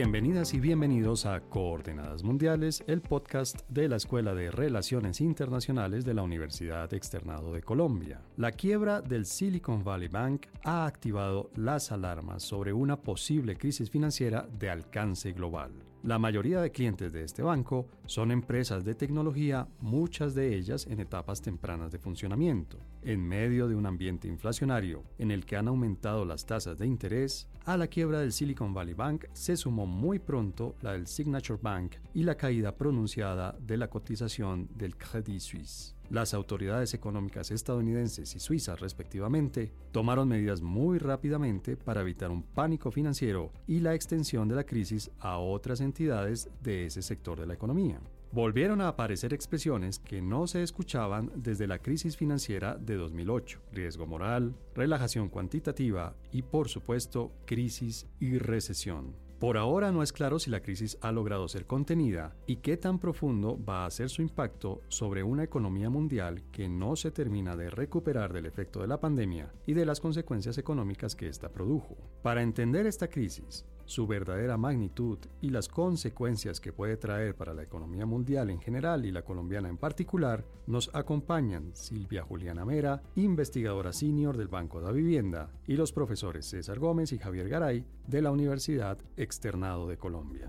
Bienvenidas y bienvenidos a Coordenadas Mundiales, el podcast de la Escuela de Relaciones Internacionales de la Universidad Externado de Colombia. La quiebra del Silicon Valley Bank ha activado las alarmas sobre una posible crisis financiera de alcance global. La mayoría de clientes de este banco son empresas de tecnología, muchas de ellas en etapas tempranas de funcionamiento. En medio de un ambiente inflacionario en el que han aumentado las tasas de interés, a la quiebra del Silicon Valley Bank se sumó muy pronto la del Signature Bank y la caída pronunciada de la cotización del Credit Suisse. Las autoridades económicas estadounidenses y suizas respectivamente tomaron medidas muy rápidamente para evitar un pánico financiero y la extensión de la crisis a otras entidades de ese sector de la economía. Volvieron a aparecer expresiones que no se escuchaban desde la crisis financiera de 2008, riesgo moral, relajación cuantitativa y por supuesto crisis y recesión. Por ahora no es claro si la crisis ha logrado ser contenida y qué tan profundo va a ser su impacto sobre una economía mundial que no se termina de recuperar del efecto de la pandemia y de las consecuencias económicas que ésta produjo. Para entender esta crisis, su verdadera magnitud y las consecuencias que puede traer para la economía mundial en general y la colombiana en particular, nos acompañan Silvia Juliana Mera, investigadora senior del Banco de la Vivienda, y los profesores César Gómez y Javier Garay de la Universidad Externado de Colombia.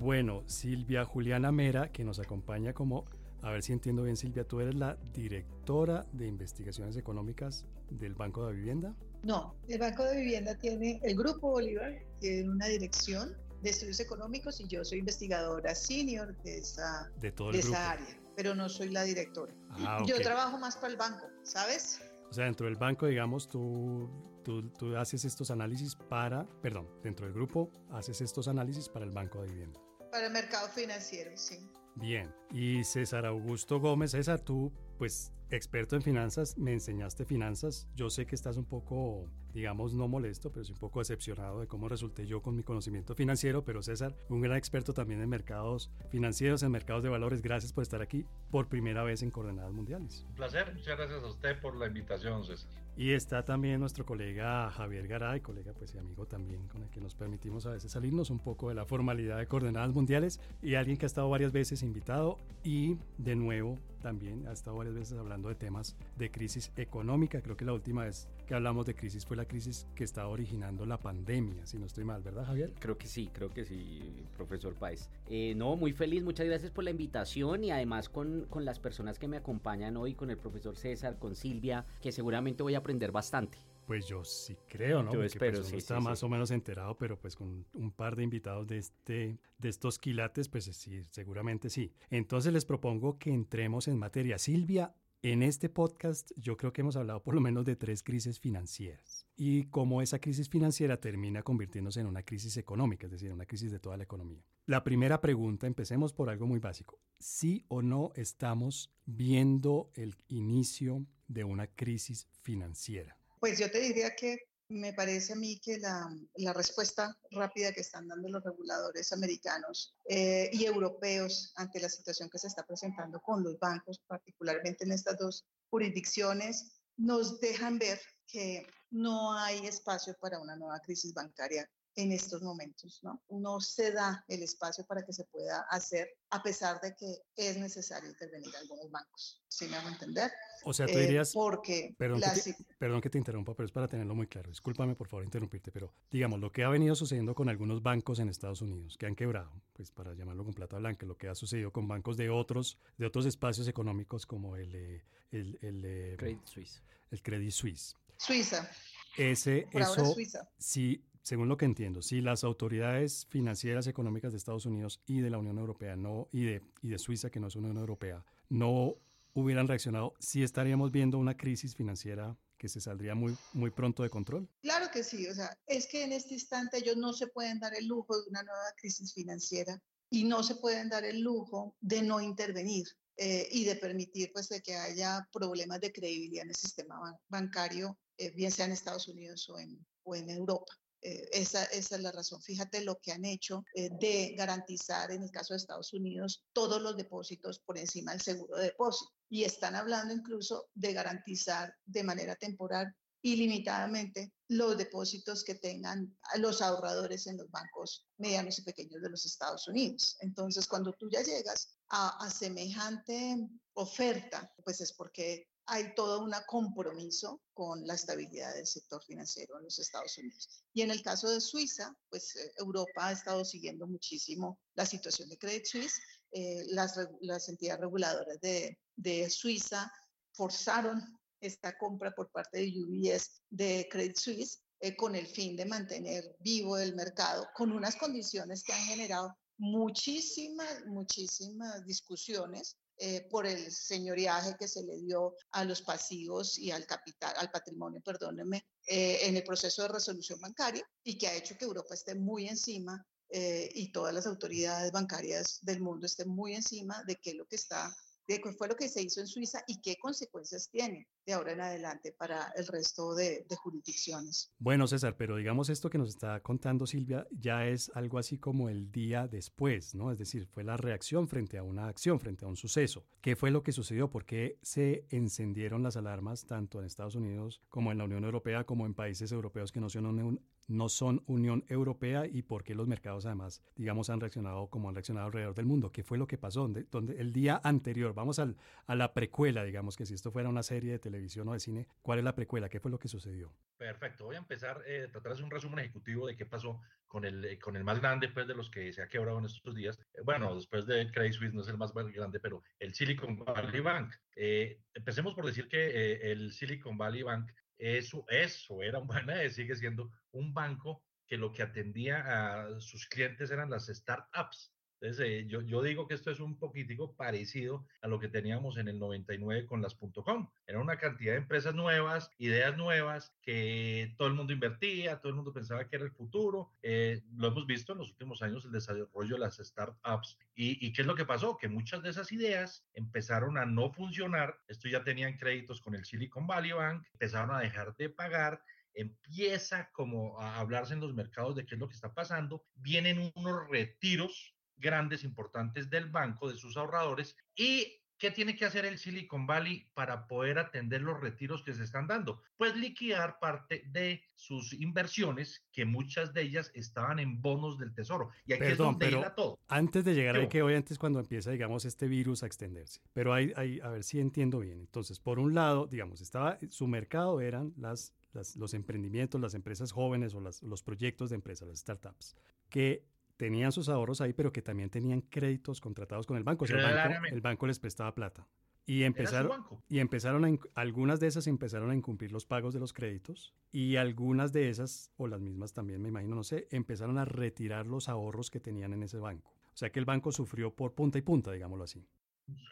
Bueno, Silvia Juliana Mera, que nos acompaña como a ver si entiendo bien, Silvia, tú eres la directora de investigaciones económicas del Banco de Vivienda. No, el Banco de Vivienda tiene, el Grupo Bolívar tiene una dirección de estudios económicos y yo soy investigadora senior de esa, de esa área, pero no soy la directora. Ah, yo trabajo más para el banco, ¿sabes? O sea, dentro del banco, digamos, tú, tú, tú haces estos análisis para, perdón, dentro del grupo haces estos análisis para el Banco de Vivienda. Para el mercado financiero, sí. Bien, y César Augusto Gómez, César, tú pues experto en finanzas, me enseñaste finanzas. Yo sé que estás un poco, digamos, no molesto, pero sí un poco decepcionado de cómo resulté yo con mi conocimiento financiero. Pero César, un gran experto también en mercados financieros, en mercados de valores. Gracias por estar aquí por primera vez en Coordenadas Mundiales. Un placer, muchas gracias a usted por la invitación, César. Y está también nuestro colega Javier Garay, colega pues y amigo también con el que nos permitimos a veces salirnos un poco de la formalidad de Coordenadas Mundiales y alguien que ha estado varias veces invitado y de nuevo también ha estado varias veces hablando de temas de crisis económica. Creo que la última vez que hablamos de crisis fue la crisis que estaba originando la pandemia, si no estoy mal, ¿verdad Javier? Creo que sí, creo que sí, profesor Paez. Eh, no, muy feliz, muchas gracias por la invitación y además con, con las personas que me acompañan hoy, con el profesor César, con Silvia, que seguramente voy a aprender bastante. Pues yo sí creo, ¿no? Yo pues, espero, sí, está más o menos enterado, pero pues con un par de invitados de este de estos quilates, pues sí, seguramente sí. Entonces les propongo que entremos en materia. Silvia, en este podcast yo creo que hemos hablado por lo menos de tres crisis financieras y cómo esa crisis financiera termina convirtiéndose en una crisis económica, es decir, una crisis de toda la economía. La primera pregunta, empecemos por algo muy básico. ¿Sí o no estamos viendo el inicio de una crisis financiera? Pues yo te diría que me parece a mí que la, respuesta rápida que están dando los reguladores americanos eh, y europeos ante la situación que se está presentando con los bancos, particularmente en estas dos jurisdicciones, nos dejan ver que no hay espacio para una nueva crisis bancaria en estos momentos, ¿no? No se da el espacio para que se pueda hacer, a pesar de que es necesario intervenir algunos bancos. ¿Sí me hago entender? O sea, tú eh, dirías... porque... Perdón, que te, perdón que te interrumpa, pero es para tenerlo muy claro. Discúlpame por favor interrumpirte, pero digamos, lo que ha venido sucediendo con algunos bancos en Estados Unidos, que han quebrado, pues para llamarlo con plata blanca, lo que ha sucedido con bancos de otros, de otros espacios económicos como el... Eh, el, el, eh, Credit Suisse. El Credit Suisse. Suiza. Ese, eso, Suiza. sí, según lo que entiendo, si las autoridades financieras económicas de Estados Unidos y de la Unión Europea no y de y de Suiza que no es una Unión Europea no hubieran reaccionado, sí estaríamos viendo una crisis financiera que se saldría muy muy pronto de control. Claro que sí, o sea, es que en este instante ellos no se pueden dar el lujo de una nueva crisis financiera y no se pueden dar el lujo de no intervenir. Eh, y de permitir pues de que haya problemas de credibilidad en el sistema bancario, eh, bien sea en Estados Unidos o en, o en Europa. Eh, esa, es la razón. Fíjate lo que han hecho eh, de garantizar, en el caso de Estados Unidos, todos los depósitos por encima del seguro de depósito. Y están hablando incluso de garantizar de manera temporal ilimitadamente los depósitos que tengan los ahorradores en los bancos medianos y pequeños de los Estados Unidos. Entonces, cuando tú ya llegas a semejante oferta, pues es porque hay todo un compromiso con la estabilidad del sector financiero en los Estados Unidos. Y en el caso de Suiza, pues eh, Europa ha estado siguiendo muchísimo la situación de Credit Suisse. Eh, las, las, entidades reguladoras de, de, Suiza forzaron esta compra por parte de UBS de Credit Suisse eh, con el fin de mantener vivo el mercado, con unas condiciones que han generado muchísimas, muchísimas discusiones eh, por el señoriaje que se le dio a los pasivos y al capital, al patrimonio, perdónenme, eh, en el proceso de resolución bancaria y que ha hecho que Europa esté muy encima eh, y todas las autoridades bancarias del mundo estén muy encima de qué es lo que está de qué fue lo que se hizo en Suiza y qué consecuencias tiene de ahora en adelante para el resto de, jurisdicciones. Bueno, César, pero digamos esto que nos está contando Silvia ya es algo así como el día después, ¿no? Es decir, fue la reacción frente a una acción, frente a un suceso. ¿Qué fue lo que sucedió? ¿Por qué se encendieron las alarmas tanto en Estados Unidos como en la Unión Europea como en países europeos que no son, no son Unión Europea y por qué los mercados además, digamos, han reaccionado como han reaccionado alrededor del mundo? ¿Qué fue lo que pasó? Donde, donde el día anterior, vamos al, a la precuela, digamos que si esto fuera una serie de televisión o de cine, ¿cuál es la precuela? ¿Qué fue lo que sucedió? Perfecto, voy a empezar, eh, tratar de hacer un resumen ejecutivo de qué pasó con el, eh, con el más grande pues, de los que se ha quebrado en estos días. Eh, bueno, después de Credit Suisse no es el más grande, pero el Silicon Valley Bank. Eh, empecemos por decir que el Silicon Valley Bank eso, eso era, bueno, sigue siendo un banco que lo que atendía a sus clientes eran las startups. Entonces, eh, yo, yo, digo que esto es un poquitico parecido a lo que teníamos en el 99 con las .com. Era una cantidad de empresas nuevas, ideas nuevas, que todo el mundo invertía, todo el mundo pensaba que era el futuro. Eh, lo hemos visto en los últimos años, el desarrollo de las startups. ¿Y, ¿Y qué es lo que pasó? Que muchas de esas ideas empezaron a no funcionar. Esto ya tenían créditos con el Silicon Valley Bank, empezaron a dejar de pagar empieza como a hablarse en los mercados de qué es lo que está pasando, vienen unos retiros grandes, importantes del banco, de sus ahorradores. ¿Y qué tiene que hacer el Silicon Valley para poder atender los retiros que se están dando? Pues liquidar parte de sus inversiones, que muchas de ellas estaban en bonos del tesoro. Y aquí es donde pero todo. Antes de llegar a que hoy, antes cuando empieza, digamos, este virus a extenderse. Pero hay, hay, a ver si entiendo bien. Entonces, por un lado, digamos, estaba, su mercado eran las, los emprendimientos, las empresas jóvenes o las, los proyectos de empresas, las startups, que tenían sus ahorros ahí, pero que también tenían créditos contratados con el banco. O sea, el, banco el banco les prestaba plata. Y empezaron, y empezaron a, algunas de esas empezaron a incumplir los pagos de los créditos y algunas de esas, o las mismas también me imagino, no sé, empezaron a retirar los ahorros que tenían en ese banco. O sea que el banco sufrió por punta y punta, digámoslo así.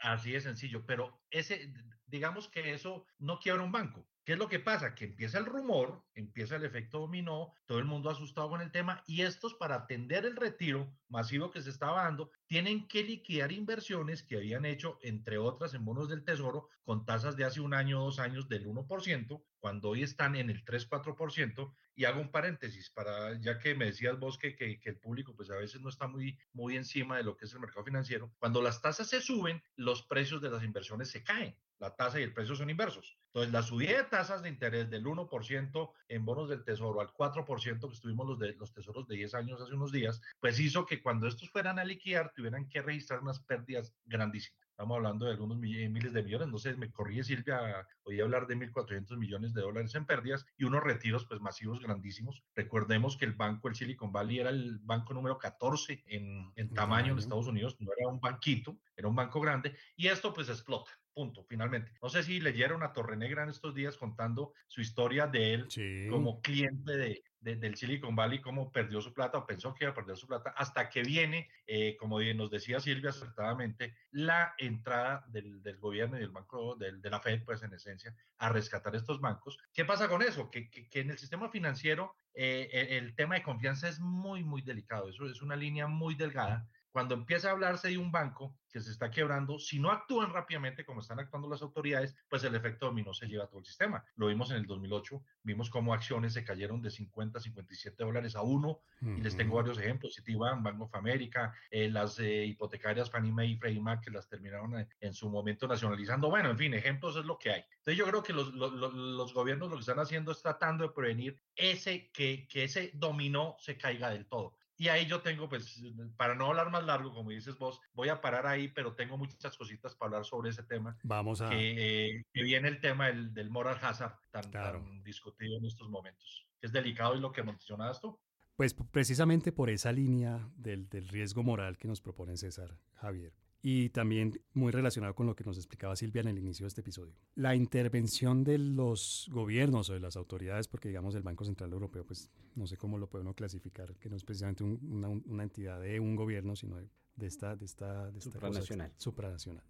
Así de sencillo, pero ese, digamos que eso no quiebra un banco. ¿Qué es lo que pasa? Que empieza el rumor, empieza el efecto dominó, todo el mundo asustado con el tema y estos para atender el retiro masivo que se estaba dando, tienen que liquidar inversiones que habían hecho, entre otras, en bonos del tesoro con tasas de hace un año o dos años del 1%, cuando hoy están en el 3-4%. Y hago un paréntesis, para, ya que me decías vos que, que, que, el público pues a veces no está muy, muy encima de lo que es el mercado financiero, cuando las tasas se suben, los precios de las inversiones se caen la tasa y el precio son inversos. Entonces, la subida de tasas de interés del 1% en bonos del tesoro al 4% que estuvimos los, de, los tesoros de 10 años hace unos días, pues hizo que cuando estos fueran a liquidar tuvieran que registrar unas pérdidas grandísimas. Estamos hablando de algunos miles de millones, no sé, me corrí Silvia, oí hablar de 1.400 millones de dólares en pérdidas y unos retiros pues masivos grandísimos. Recordemos que el banco, el Silicon Valley, era el banco número 14 en, en tamaño en Estados Unidos, no era un banquito, era un banco grande y esto pues explota punto, finalmente. No sé si leyeron a Torre Negra en estos días contando su historia de él como cliente de, del Silicon Valley, cómo perdió su plata o pensó que iba a perder su plata, hasta que viene, eh, como nos decía Silvia acertadamente, la entrada del, del gobierno y del banco, del, de la Fed, pues en esencia, a rescatar estos bancos. ¿Qué pasa con eso? Que, que, en el sistema financiero eh, el, el tema de confianza es muy, muy delicado. Eso es una línea muy delgada cuando empieza a hablarse de un banco que se está quebrando, si no actúan rápidamente como están actuando las autoridades, pues el efecto dominó se lleva a todo el sistema. Lo vimos en el 2008, vimos cómo acciones se cayeron de 50 a 57 dólares a uno, y les tengo varios ejemplos, Citibank, Bank of America, eh, las eh, hipotecarias Fannie Mae y Freddie Mac que las terminaron eh, en su momento nacionalizando. Bueno, en fin, ejemplos es lo que hay. Entonces yo creo que los, los, los gobiernos lo que están haciendo es tratando de prevenir ese, que, que ese dominó se caiga del todo. Y ahí yo tengo, pues, para no hablar más largo, como dices vos, voy a parar ahí, pero tengo muchas cositas para hablar sobre ese tema. Vamos a... Que, viene el tema del, del moral hazard tan, tan, discutido en estos momentos. Es delicado y lo que mencionabas tú. Pues precisamente por esa línea del, del riesgo moral que nos propone César Javier y también muy relacionado con lo que nos explicaba Silvia en el inicio de este episodio. La intervención de los gobiernos o de las autoridades, porque digamos el Banco Central Europeo, pues no sé cómo lo puede uno clasificar, que no es precisamente una, una, entidad de un gobierno, sino de, esta, de esta, de esta supranacional. Cosa, supranacional.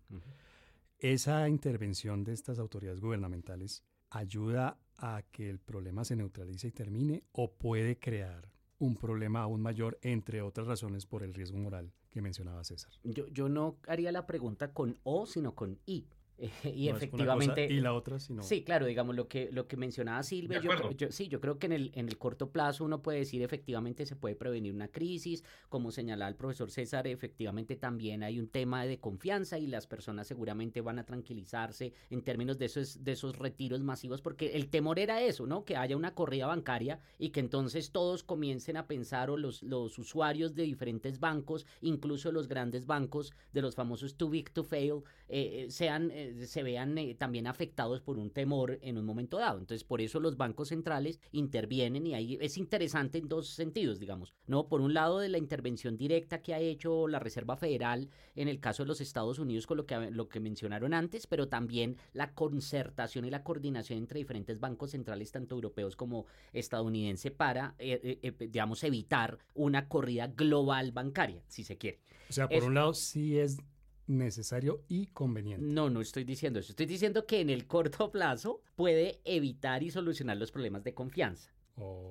Esa intervención de estas autoridades gubernamentales ayuda a que el problema se neutralice y termine o puede crear un problema aún mayor, entre otras razones, por el riesgo moral que mencionaba César. Yo, yo no haría la pregunta con O, sino con I. y efectivamente. y la otra, sino... Sí, claro, digamos lo que, lo que mencionaba Silvia. Yo, sí, yo creo que en el, en el corto plazo uno puede decir efectivamente se puede prevenir una crisis. Como señalaba el profesor César, efectivamente también hay un tema de confianza y las personas seguramente van a tranquilizarse en términos de esos, de esos retiros masivos, porque el temor era eso, ¿no? Que haya una corrida bancaria y que entonces todos comiencen a pensar, o los, los usuarios de diferentes bancos, incluso los grandes bancos, de los famosos too big to fail, eh, eh, sean. Eh, se vean eh, también afectados por un temor en un momento dado. Entonces, por eso los bancos centrales intervienen y ahí es interesante en dos sentidos, digamos. No, por un lado de la intervención directa que ha hecho la Reserva Federal en el caso de los Estados Unidos con lo que lo que mencionaron antes, pero también la concertación y la coordinación entre diferentes bancos centrales tanto europeos como estadounidenses para eh, eh, digamos evitar una corrida global bancaria, si se quiere. O sea, por un lado sí es necesario y conveniente. No, no estoy diciendo eso. Estoy diciendo que en el corto plazo puede evitar y solucionar los problemas de confianza.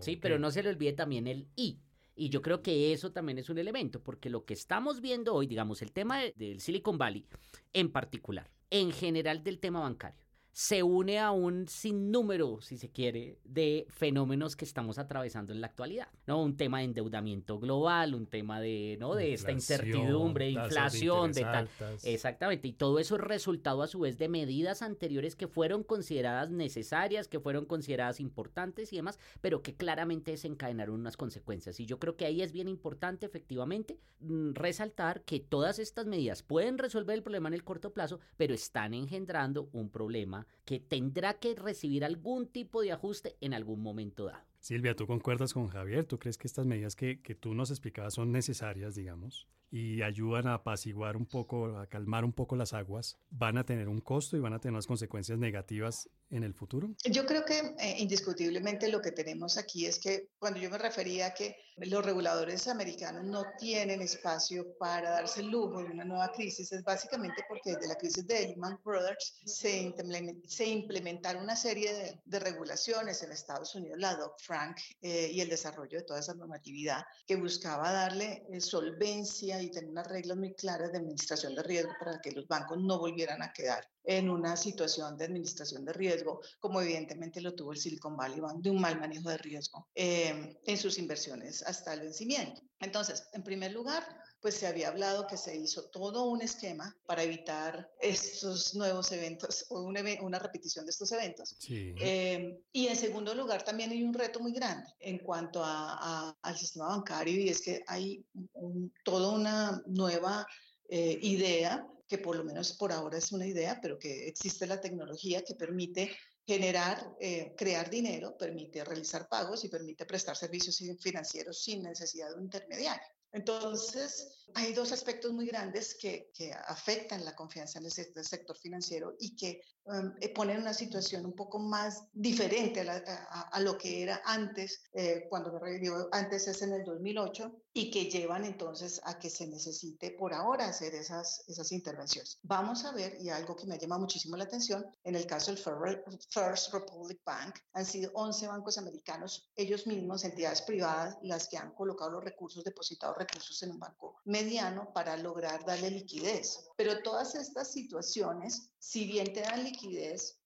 Sí, pero no se le olvide también el y. Y yo creo que eso también es un elemento, porque lo que estamos viendo hoy, digamos, el tema del Silicon Valley en particular, en general del tema bancario, se une a un sinnúmero, si se quiere, de fenómenos que estamos atravesando en la actualidad, ¿no? Un tema de endeudamiento global, un tema de, ¿no? De esta incertidumbre, inflación, de, tal. Exactamente, y todo eso es resultado a su vez de medidas anteriores que fueron consideradas necesarias, que fueron consideradas importantes y demás, pero que claramente desencadenaron unas consecuencias. Y yo creo que ahí es bien importante, efectivamente, mm, resaltar que todas estas medidas pueden resolver el problema en el corto plazo, pero están engendrando un problema que tendrá que recibir algún tipo de ajuste en algún momento dado. Silvia, ¿tú concuerdas con Javier? ¿Tú crees que estas medidas que, que tú nos explicabas son necesarias, digamos? y ayudan a apaciguar un poco, a calmar un poco las aguas, van a tener un costo y van a tener unas consecuencias negativas en el futuro? Yo creo que eh, indiscutiblemente lo que tenemos aquí es que cuando yo me refería a que los reguladores americanos no tienen espacio para darse el lujo de una nueva crisis, es básicamente porque desde la crisis de Lehman Brothers se, implementaron una serie de, regulaciones en Estados Unidos, la Dodd-Frank eh, y el desarrollo de toda esa normatividad que buscaba darle eh, solvencia y tener unas reglas muy claras de administración de riesgo para que los bancos no volvieran a quedar en una situación de administración de riesgo, como evidentemente lo tuvo el Silicon Valley Bank, de un mal manejo de riesgo eh, en sus inversiones hasta el vencimiento. Entonces, en primer lugar, pues se había hablado que se hizo todo un esquema para evitar estos nuevos eventos o una, repetición de estos eventos. Eh, y en segundo lugar, también hay un reto muy grande en cuanto a, al sistema bancario y es que hay toda una nueva eh, idea, que por lo menos por ahora es una idea, pero que existe la tecnología que permite generar, eh, crear dinero, permite realizar pagos y permite prestar servicios financieros sin necesidad de un intermediario. Entonces, hay dos aspectos muy grandes que, afectan la confianza en el sector financiero y que um, eh, pone en una situación un poco más diferente a, lo que era antes, eh, cuando me revivió antes es en el 2008, y que llevan entonces a que se necesite por ahora hacer esas, esas intervenciones. Vamos a ver, y algo que me llama muchísimo la atención, en el caso del First Republic Bank, han sido 11 bancos americanos, ellos mismos, entidades privadas, las que han colocado los recursos, depositado recursos en un banco mediano para lograr darle liquidez. Pero todas estas situaciones, si bien te dan liquidez,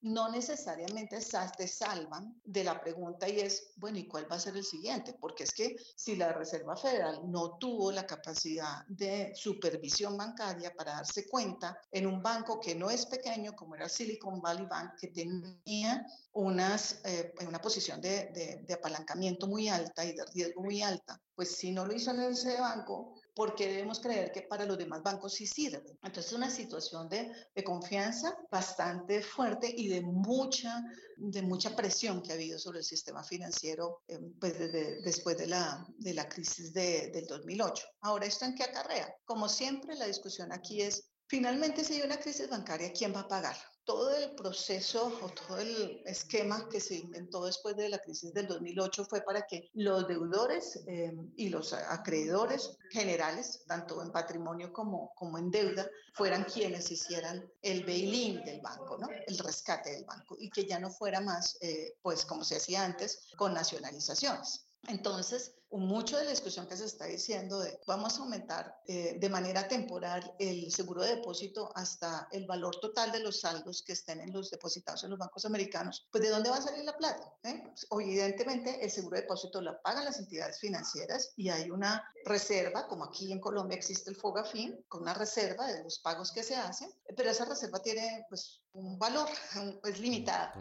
no necesariamente te salvan de la pregunta y es, bueno, ¿y cuál va a ser el siguiente? Porque es que si la Reserva Federal no tuvo la capacidad de supervisión bancaria para darse cuenta en un banco que no es pequeño como era Silicon Valley Bank, que tenía unas, eh, una posición de, de apalancamiento muy alta y de riesgo muy alta, pues si no lo hizo en ese banco, porque debemos creer que para los demás bancos sí sirve. Entonces, una situación de, de, confianza bastante fuerte y de mucha, de mucha presión que ha habido sobre el sistema financiero eh, pues después de la, de la crisis de, del 2008. Ahora, ¿esto en qué acarrea? Como siempre, la discusión aquí es, finalmente, si hay una crisis bancaria, ¿quién va a pagar? Todo el proceso o todo el esquema que se inventó después de la crisis del 2008 fue para que los deudores eh, y los acreedores generales, tanto en patrimonio como, como en deuda, fueran quienes hicieran el bail-in del banco, el rescate del banco, y que ya no fuera más, eh, pues como se hacía antes, con nacionalizaciones. Entonces, mucho de la discusión que se está diciendo de vamos a aumentar eh, de manera temporal el seguro de depósito hasta el valor total de los saldos que estén en los depositados en los bancos americanos, pues ¿de dónde va a salir la plata? Eh? Pues, evidentemente el seguro de depósito lo pagan las entidades financieras y hay una reserva, como aquí en Colombia existe el FOGAFIN, con una reserva de los pagos que se hacen, pero esa reserva tiene pues un valor, es limitada.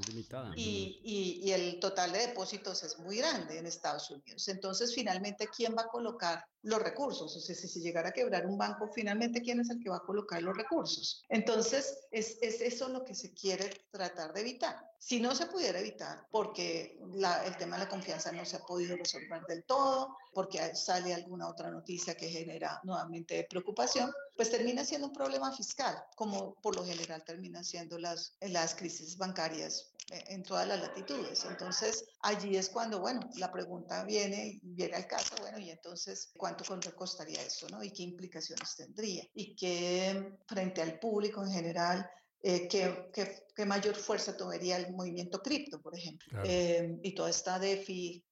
Y, y, y el total de depósitos es muy grande en Estados Unidos. Entonces, finalmente, ¿quién va a colocar los recursos? O sea, si se llegara a quebrar un banco, finalmente, ¿quién es el que va a colocar los recursos? Entonces, es, es eso lo que se quiere tratar de evitar. Si no se pudiera evitar, porque el tema de la confianza no se ha podido resolver del todo, porque sale alguna otra noticia que genera nuevamente preocupación, pues termina siendo un problema fiscal, como por lo general terminan siendo las, las crisis bancarias eh, en todas las latitudes. Entonces, allí es cuando, bueno, la pregunta viene, viene al caso, bueno, y entonces, ¿cuánto costaría eso, no? ¿Y qué implicaciones tendría? Y qué, frente al público en general, eh, qué, qué, mayor fuerza tomaría el movimiento cripto, por ejemplo, eh, y toda esta DeFi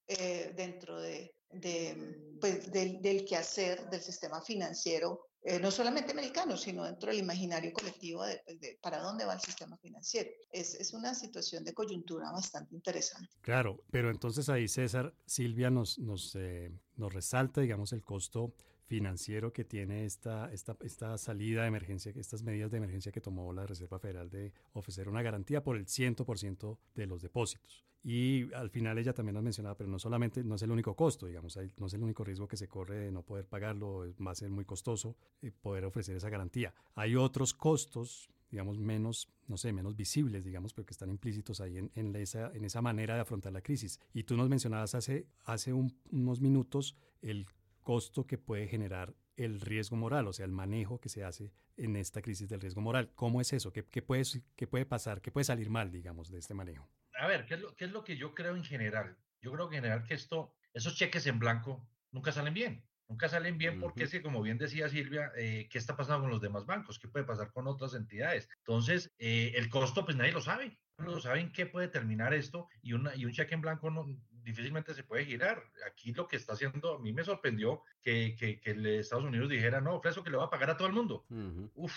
dentro de, de pues, del, del quehacer del sistema financiero eh, no solamente americano, sino dentro del imaginario colectivo pues, de, para dónde va el sistema financiero. Es, es, una situación de coyuntura bastante interesante. Claro, pero entonces ahí César, Silvia nos, nos, eh, nos resalta, digamos, el costo financiero que tiene esta, esta, esta salida de emergencia, estas medidas de emergencia que tomó la Reserva Federal de ofrecer una garantía por el 100% de los depósitos. Y al final ella también nos mencionaba, pero no solamente, no es el único costo, digamos, no es el único riesgo que se corre de no poder pagarlo, va a ser muy costoso eh, poder ofrecer esa garantía. Hay otros costos, digamos, menos, no sé, menos visibles, digamos, pero que están implícitos ahí en, en, esa, en esa manera de afrontar la crisis. Y tú nos mencionabas hace, hace unos minutos el costo que puede generar el riesgo moral, o sea, el manejo que se hace en esta crisis del riesgo moral. ¿Cómo es eso? ¿Qué, qué, puede, qué puede pasar? ¿Qué puede salir mal, digamos, de este manejo? A ver, ¿qué es, lo, ¿qué es lo que yo creo en general? Yo creo en general que esto, esos cheques en blanco nunca salen bien. Nunca salen bien porque es que, como bien decía Silvia, eh, ¿qué está pasando con los demás bancos? ¿Qué puede pasar con otras entidades? Entonces, eh, el costo, pues nadie lo sabe. No saben qué puede terminar esto y, una, y un cheque en blanco no, difícilmente se puede girar. Aquí lo que está haciendo, a mí me sorprendió que, que, que Estados Unidos dijera, no, ofrezco que le va a pagar a todo el mundo. Uf,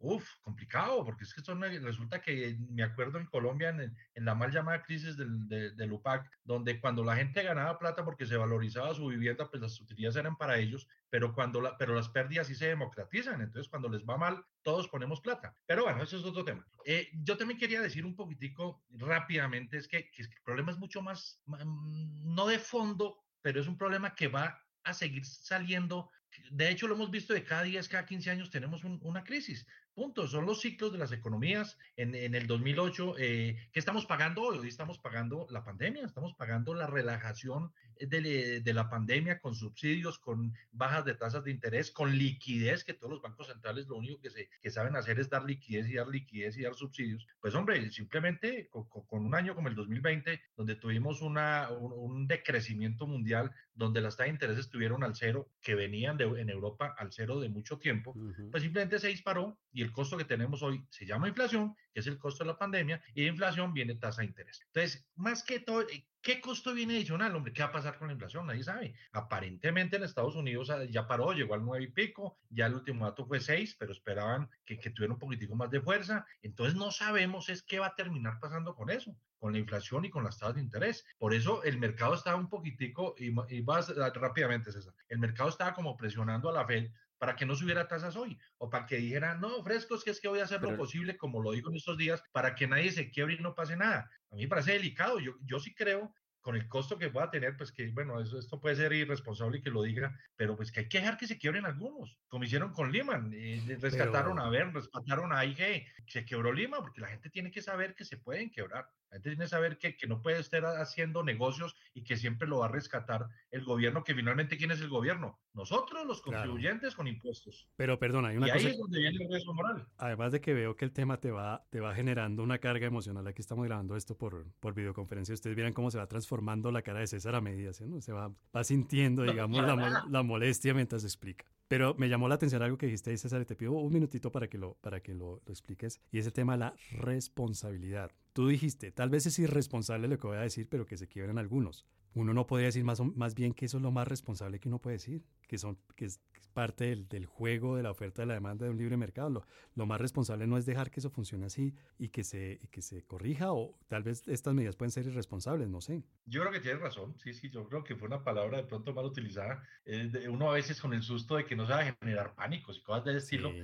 Uf, complicado, porque es que esto resulta que me acuerdo en Colombia en, en la mal llamada crisis del, del, UPAC, donde cuando la gente ganaba plata porque se valorizaba su vivienda, pues las utilidades eran para ellos, pero, cuando la, pero las pérdidas sí se democratizan, entonces cuando les va mal, todos ponemos plata. Pero bueno, eso es otro tema. Eh, yo también quería decir un poquitico rápidamente, es que, que el problema es mucho más, mm, no de fondo, pero es un problema que va a seguir saliendo. De hecho, lo hemos visto de cada 10, cada 15 años tenemos una crisis Punto. Son los ciclos de las economías. En, en el 2008, eh, ¿qué estamos pagando hoy? Hoy estamos pagando la pandemia, estamos pagando la relajación de, de, la pandemia con subsidios, con bajas de tasas de interés, con liquidez, que todos los bancos centrales lo único que, se, que saben hacer es dar liquidez y dar liquidez y dar subsidios. Pues hombre, simplemente con, con un año como el 2020, donde tuvimos una, un, un decrecimiento mundial, donde las tasas de interés estuvieron al cero, que venían de, en Europa al cero de mucho tiempo, pues simplemente se disparó y el costo que tenemos hoy se llama inflación, que es el costo de la pandemia, y de inflación viene tasa de interés. Entonces, más que todo, eh, ¿Qué costo viene adicional, hombre? ¿Qué va a pasar con la inflación? Nadie sabe. Aparentemente en Estados Unidos ah, ya paró, llegó al nueve y pico, ya el último dato fue seis, pero esperaban que, que tuviera un poquitico más de fuerza. Entonces no sabemos es qué va a terminar pasando con eso con la inflación y con las tasas de interés. Por eso el mercado estaba un poquitico, y, y vas rápidamente, César, el mercado estaba como presionando a la Fed para que no subiera tasas hoy o para que dijera, no, frescos, que es que voy a hacer lo posible, como lo digo en estos días, para que nadie se quiebre y no pase nada. A mí me parece delicado. Yo, yo sí creo con el costo que pueda tener, pues que, bueno, eso, esto puede ser irresponsable que lo diga, pero pues que hay que dejar que se quiebren algunos, como hicieron con Lehman, eh, rescataron a ver, rescataron a IG, se quebró Lehman, porque la gente tiene que saber que se pueden quebrar. La gente tiene que saber que, que, no puede estar haciendo negocios y que siempre lo va a rescatar el gobierno, que finalmente, ¿quién es el gobierno? Nosotros, los contribuyentes, con impuestos. Pero perdona, hay una y cosa. Ahí es donde viene el riesgo moral. Además de que veo que el tema te va, te va generando una carga emocional. Aquí estamos grabando esto por, por videoconferencia. Ustedes vieran cómo se va transformando la cara de César a medida, ¿no? Se va, va sintiendo, digamos, la, la molestia mientras explica. Pero me llamó la atención algo que dijiste ahí, César, y te pido un minutito para que, lo, para que lo, lo, expliques, y es el tema de la responsabilidad. Tú dijiste, tal vez es irresponsable lo que voy a decir, pero que se quiebren algunos. Uno no podría decir más, más bien que eso es lo más responsable que uno puede decir, que, son, que es parte del, del juego, de la oferta, de la demanda de un libre mercado. Lo, lo, más responsable no es dejar que eso funcione así y que, se, y que se corrija, o tal vez estas medidas pueden ser irresponsables, no sé. Yo creo que tienes razón, sí, sí, yo creo que fue una palabra de pronto mal utilizada. Eh, uno a veces con el susto de que no se va a generar pánicos y cosas de estilo. Sí.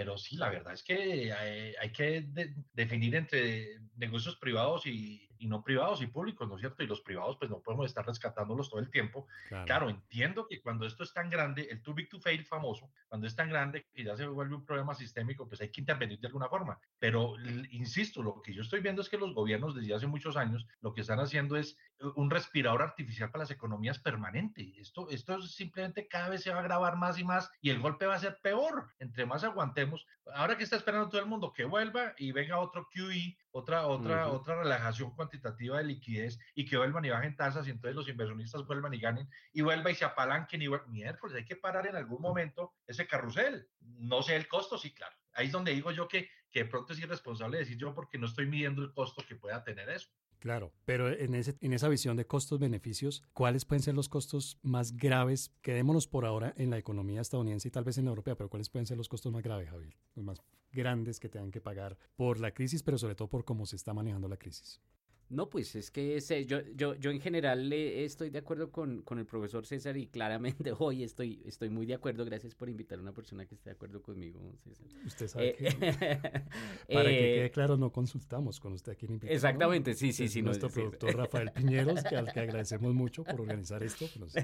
Pero sí, la verdad es que hay, que de, definir entre negocios privados y, y, no privados y públicos, ¿no es cierto? Y los privados, pues no podemos estar rescatándolos todo el tiempo. Claro. claro, entiendo que cuando esto es tan grande, el too big to fail famoso, cuando es tan grande y ya se vuelve un problema sistémico, pues hay que intervenir de alguna forma. Pero, insisto, lo que yo estoy viendo es que los gobiernos desde hace muchos años lo que están haciendo es un respirador artificial para las economías permanente. Esto, esto simplemente cada vez se va a agravar más y más y el golpe va a ser peor. Entre más aguantemos, ahora que está esperando todo el mundo que vuelva y venga otro QE, otra, otra, uh -huh. otra relajación cuantitativa de liquidez y que vuelvan y bajen tasas y entonces los inversionistas vuelvan y ganen y vuelva y se apalanquen y vuelvan. Miércoles, hay que parar en algún momento ese carrusel. No sé el costo, sí, claro. Ahí es donde digo yo que, que de pronto es irresponsable decir yo porque no estoy midiendo el costo que pueda tener eso. Claro, pero en, ese, en esa visión de costos-beneficios, ¿cuáles pueden ser los costos más graves? Quedémonos por ahora en la economía estadounidense y tal vez en la europea, pero ¿cuáles pueden ser los costos más graves, Javier? Los más grandes que tengan que pagar por la crisis, pero sobre todo por cómo se está manejando la crisis. No, pues es que yo, yo, yo en general eh, estoy de acuerdo con, con, el profesor César y claramente hoy estoy, estoy muy de acuerdo. Gracias por invitar a una persona que esté de acuerdo conmigo, César. Usted sabe eh, que para que quede claro, no consultamos con usted aquí en Exactamente, sí, sí, es sí. Nuestro no, productor sí. Rafael Piñeros, que, al que agradecemos mucho por organizar esto. Pues.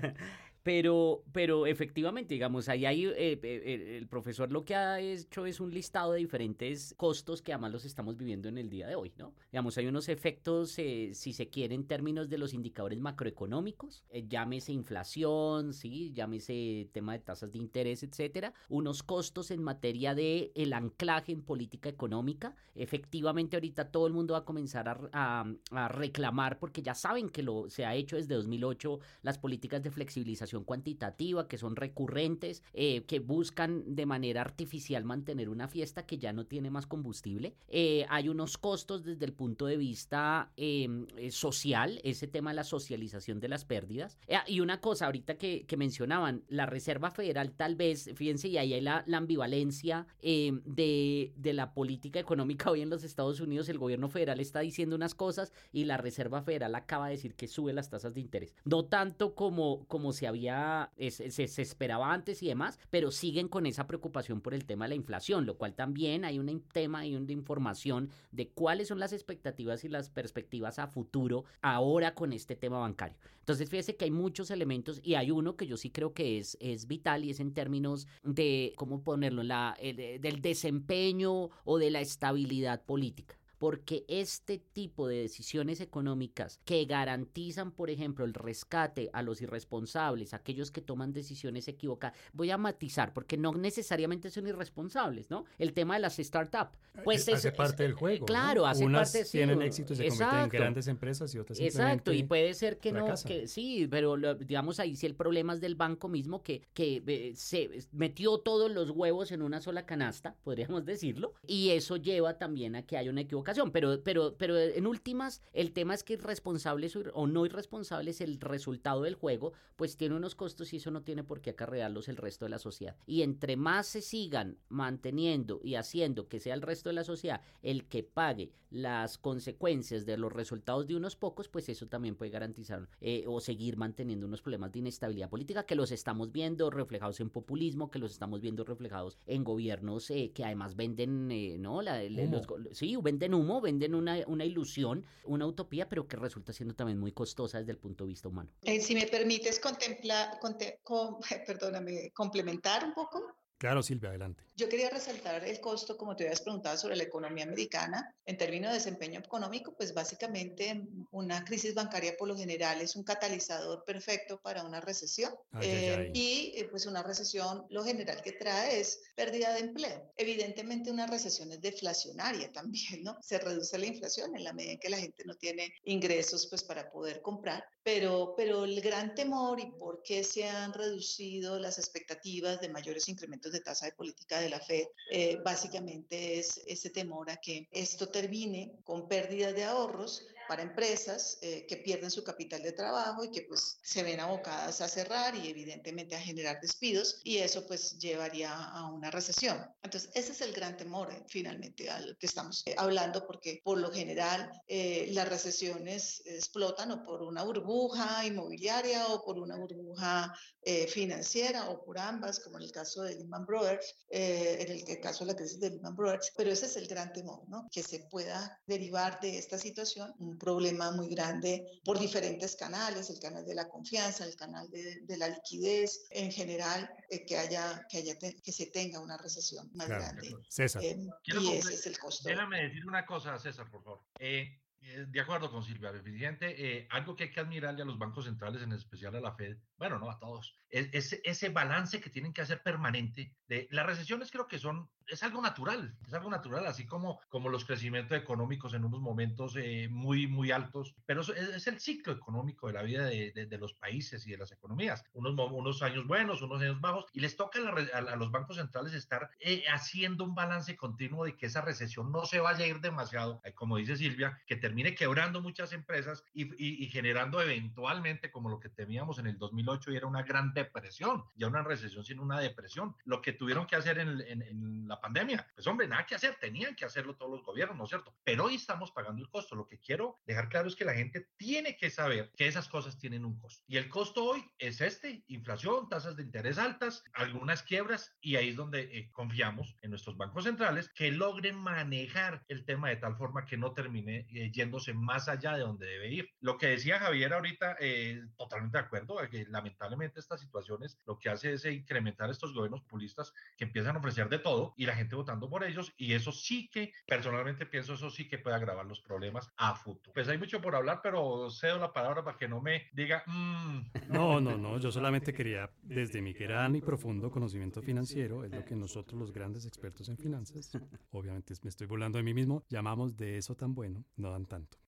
Pero, pero efectivamente, digamos, ahí hay, eh, eh, el profesor lo que ha hecho es un listado de diferentes costos que además los estamos viviendo en el día de hoy, ¿no? Digamos, hay unos efectos, si se quiere, en términos de los indicadores macroeconómicos, eh, llámese inflación, ¿sí? llámese tema de tasas de interés, etcétera, unos costos en materia de el anclaje en política económica. Efectivamente, ahorita todo el mundo va a comenzar a, reclamar porque ya saben que lo se ha hecho desde 2008 las políticas de flexibilización cuantitativa que son recurrentes, eh, que buscan de manera artificial mantener una fiesta que ya no tiene más combustible. Eh, hay unos costos desde el punto de vista social, ese tema de la socialización de las pérdidas. Eh, y una cosa ahorita que, mencionaban, la Reserva Federal tal vez, fíjense, y ahí hay la, ambivalencia eh, de, de, la política económica hoy en los Estados Unidos, el gobierno federal está diciendo unas cosas y la Reserva Federal acaba de decir que sube las tasas de interés. No tanto como, como se había se, esperaba antes y demás, pero siguen con esa preocupación por el tema de la inflación, lo cual también hay un tema y una información de cuáles son las expectativas y las perspectivas a futuro ahora con este tema bancario. Entonces, fíjese que hay muchos elementos y hay uno que yo sí creo que es, es vital y es en términos de, ¿cómo ponerlo?, la, del desempeño o de la estabilidad política porque este tipo de decisiones económicas que garantizan, por ejemplo, el rescate a los irresponsables, aquellos que toman decisiones equivocadas, voy a matizar, porque no necesariamente son irresponsables, ¿no? El tema de las startups, pues hace parte del juego. Claro, hace parte. tienen éxito y se convierten en grandes empresas y otras Exacto, y puede ser que no, que sí, pero digamos ahí sí el problema es del banco mismo que, que eh, se metió todos los huevos en una sola canasta, podríamos decirlo, y eso lleva también a que haya una equivocación pero, pero, pero en últimas, el tema es que irresponsables o no irresponsables, el resultado del juego, pues tiene unos costos y eso no tiene por qué acarrearlos el resto de la sociedad. Y entre más se sigan manteniendo y haciendo que sea el resto de la sociedad el que pague las consecuencias de los resultados de unos pocos, pues eso también puede garantizar eh, o seguir manteniendo unos problemas de inestabilidad política que los estamos viendo reflejados en populismo, que los estamos viendo reflejados en gobiernos eh, que además venden, eh, ¿no? La, los, sí, venden humo, venden una, una, ilusión, una utopía, pero que resulta siendo también muy costosa desde el punto de vista humano. Eh, si me permites contemplar, perdóname, complementar un poco. Claro, Silvia, adelante. Yo quería resaltar el costo, como te habías preguntado, sobre la economía americana. En términos de desempeño económico, pues básicamente una crisis bancaria por lo general es un catalizador perfecto para una recesión. Eh, y eh, pues una recesión lo general que trae es pérdida de empleo. Evidentemente una recesión es deflacionaria también, ¿no? Se reduce la inflación en la medida en que la gente no tiene ingresos pues para poder comprar. Pero, pero el gran temor y por qué se han reducido las expectativas de mayores incrementos de tasa de política de la Fed, eh, básicamente es ese temor a que esto termine con pérdidas de ahorros para empresas eh, que pierden su capital de trabajo y que pues se ven abocadas a cerrar y evidentemente a generar despidos y eso pues llevaría a una recesión. Entonces ese es el gran temor eh, finalmente al que estamos hablando porque por lo general las recesiones explotan o por una burbuja inmobiliaria o por una burbuja financiera o por ambas como en el caso de Lehman Brothers, eh, en el, caso de la crisis de Lehman Brothers, pero ese es el gran temor, ¿no? Que se pueda derivar de esta situación un problema muy grande por diferentes canales, el canal de la confianza, el canal de, de la liquidez, en general, eh, que haya, que haya, que se tenga una recesión más grande. César. Eh, y ese es el costo. Déjame decir una cosa, César, por favor. de acuerdo con Silvia, evidente, algo que hay que admirarle a los bancos centrales, en especial a la Fed, bueno, no a todos, es, ese balance que tienen que hacer permanente. De, las recesiones creo que son, es algo natural, es algo natural, así como, como los crecimientos económicos en unos momentos eh, muy, muy altos, pero es, el ciclo económico de la vida de, de, los países y de las economías. Unos, unos años buenos, unos años bajos, y les toca a, los bancos centrales estar eh, haciendo un balance continuo de que esa recesión no se vaya a ir demasiado, eh, como dice Silvia, que termine quebrando muchas empresas y, y, y generando eventualmente, como lo que teníamos en el 2008, y era una gran depresión, ya una recesión sin una depresión. Lo que tuvieron que hacer en, en, la pandemia, pues hombre, nada que hacer, tenían que hacerlo todos los gobiernos, ¿no es cierto? Pero hoy estamos pagando el costo. Lo que quiero dejar claro es que la gente tiene que saber que esas cosas tienen un costo. Y el costo hoy es este, inflación, tasas de interés altas, algunas quiebras, y ahí es donde eh, confiamos en nuestros bancos centrales que logren manejar el tema de tal forma que no termine eh, yéndose más allá de donde debe ir. Lo que decía Javier ahorita, eh, totalmente de acuerdo, que lamentablemente esta situaciones lo que hace es incrementar estos gobiernos populistas que empiezan a ofrecer de todo y la gente votando por ellos y eso sí que, personalmente pienso, eso sí que puede agravar los problemas a futuro. Pues hay mucho por hablar, pero cedo la palabra para que no me diga... Mm". No, no, no, yo solamente quería, desde mi gran y profundo conocimiento financiero, es lo que nosotros los grandes expertos en finanzas, obviamente me estoy burlando de mí mismo, llamamos de eso tan bueno, no dan tanto.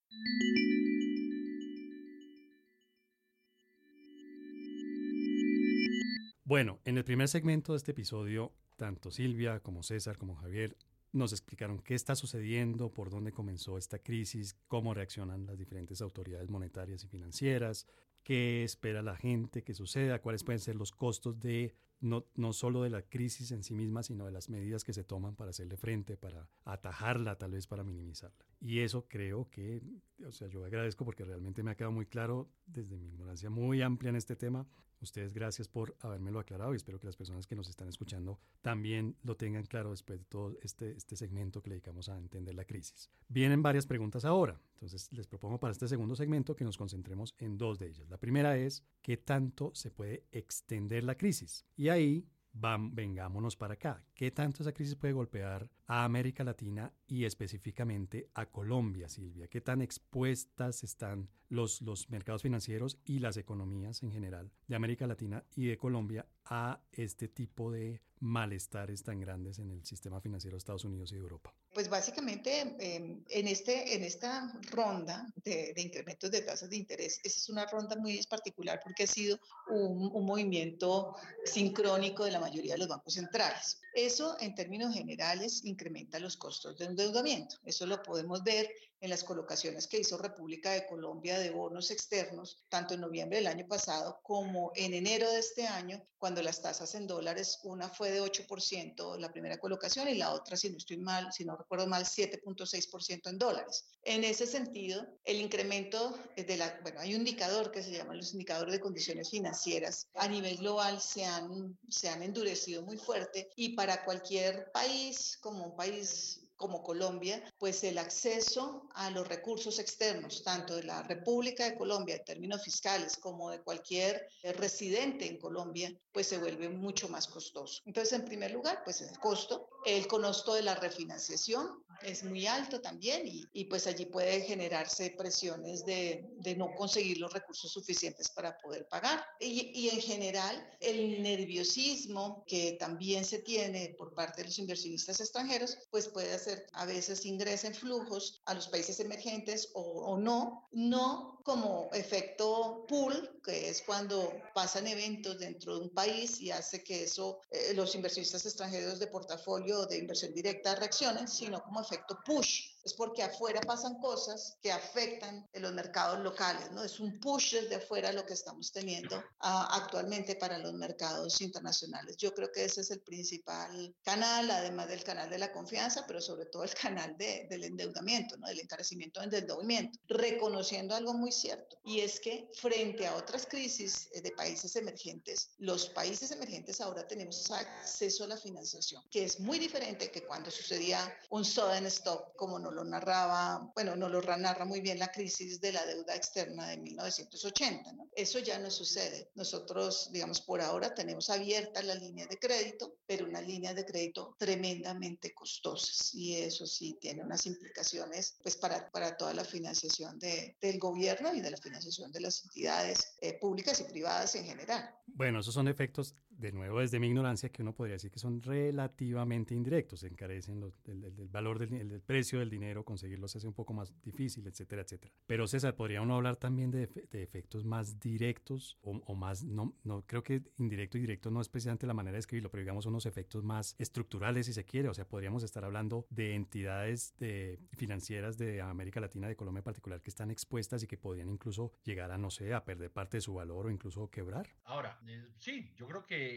Bueno, en el primer segmento de este episodio, tanto Silvia como César como Javier nos explicaron qué está sucediendo, por dónde comenzó esta crisis, cómo reaccionan las diferentes autoridades monetarias y financieras, qué espera la gente que suceda, cuáles pueden ser los costos de no, no solo de la crisis en sí misma, sino de las medidas que se toman para hacerle frente, para atajarla, tal vez para minimizarla. Y eso creo que, o sea, yo agradezco porque realmente me ha quedado muy claro desde mi ignorancia muy amplia en este tema. Ustedes gracias por habérmelo aclarado y espero que las personas que nos están escuchando también lo tengan claro después de todo este, este segmento que le dedicamos a entender la crisis. Vienen varias preguntas ahora, entonces les propongo para este segundo segmento que nos concentremos en dos de ellas. La primera es, ¿qué tanto se puede extender la crisis? Y ahí vengámonos para acá. ¿Qué tanto esa crisis puede golpear a América Latina y específicamente a Colombia, Silvia? ¿Qué tan expuestas están los, los mercados financieros y las economías en general de América Latina y de Colombia a este tipo de malestares tan grandes en el sistema financiero de Estados Unidos y de Europa? Pues básicamente em, en, este, en esta ronda de, incrementos de tasas de interés, esa es una ronda muy particular porque ha sido un, un movimiento sincrónico de la mayoría de los bancos centrales. Eso en términos generales incrementa los costos de endeudamiento. Eso lo podemos ver en las colocaciones que hizo República de Colombia de bonos externos, tanto en noviembre del año pasado como en enero de este año, cuando las tasas en dólares, una fue de 8% la primera colocación y la otra, si no estoy mal, si no recuerdo mal, 7.6% en dólares. En ese sentido, el incremento de la, bueno, hay un indicador que se llama los indicadores de condiciones financieras. A nivel global se han, se han endurecido muy fuerte y para cualquier país, como un país como Colombia, pues el acceso a los recursos externos, tanto de la República de Colombia en términos fiscales como de cualquier eh, residente en Colombia, pues se vuelve mucho más costoso. Entonces, en primer lugar, pues el costo, el costo de la refinanciación es muy alto también y, pues allí puede generarse presiones de, de, no conseguir los recursos suficientes para poder pagar. Y, y en general, el nerviosismo que también se tiene por parte de los inversionistas extranjeros, pues puede hacer a veces ingresen flujos a los países emergentes o, no, no como efecto pool, que es cuando pasan eventos dentro de un país y hace que eso eh, los inversionistas extranjeros de portafolio de inversión directa reaccionen, sino como efecto push es porque afuera pasan cosas que afectan en los mercados locales, ¿no? Es un push desde afuera lo que estamos teniendo ah, actualmente para los mercados internacionales. Yo creo que ese es el principal canal, además del canal de la confianza, pero sobre todo el canal de, del endeudamiento, ¿no? Del encarecimiento del endeudamiento, reconociendo algo muy cierto, y es que frente a otras crisis eh, de países emergentes, los países emergentes ahora tenemos acceso a la financiación, que es muy diferente que cuando sucedía un sudden stop como nos lo narraba, bueno, no lo narra muy bien la crisis de la deuda externa de 1980. ¿no? Eso ya no sucede. Nosotros, digamos, por ahora tenemos abierta la línea de crédito, pero una línea de crédito tremendamente costosas y eso sí tiene unas implicaciones pues para, para toda la financiación de, del gobierno y de la financiación de las entidades eh, públicas y privadas en general. Bueno, esos son efectos de nuevo desde mi ignorancia, que uno podría decir que son relativamente indirectos, encarecen los, el, valor del el, precio del dinero, conseguirlos hace un poco más difícil, etcétera, etcétera. Pero César, ¿podría uno hablar también de, de efectos más directos o, o, más, no, no, creo que indirecto y directo no es precisamente la manera de escribirlo, pero digamos unos efectos más estructurales si se quiere, o sea, podríamos estar hablando de entidades de, financieras de América Latina, de Colombia en particular, que están expuestas y que podrían incluso llegar a, no sé, a perder parte de su valor o incluso quebrar. Ahora, eh, sí, yo creo que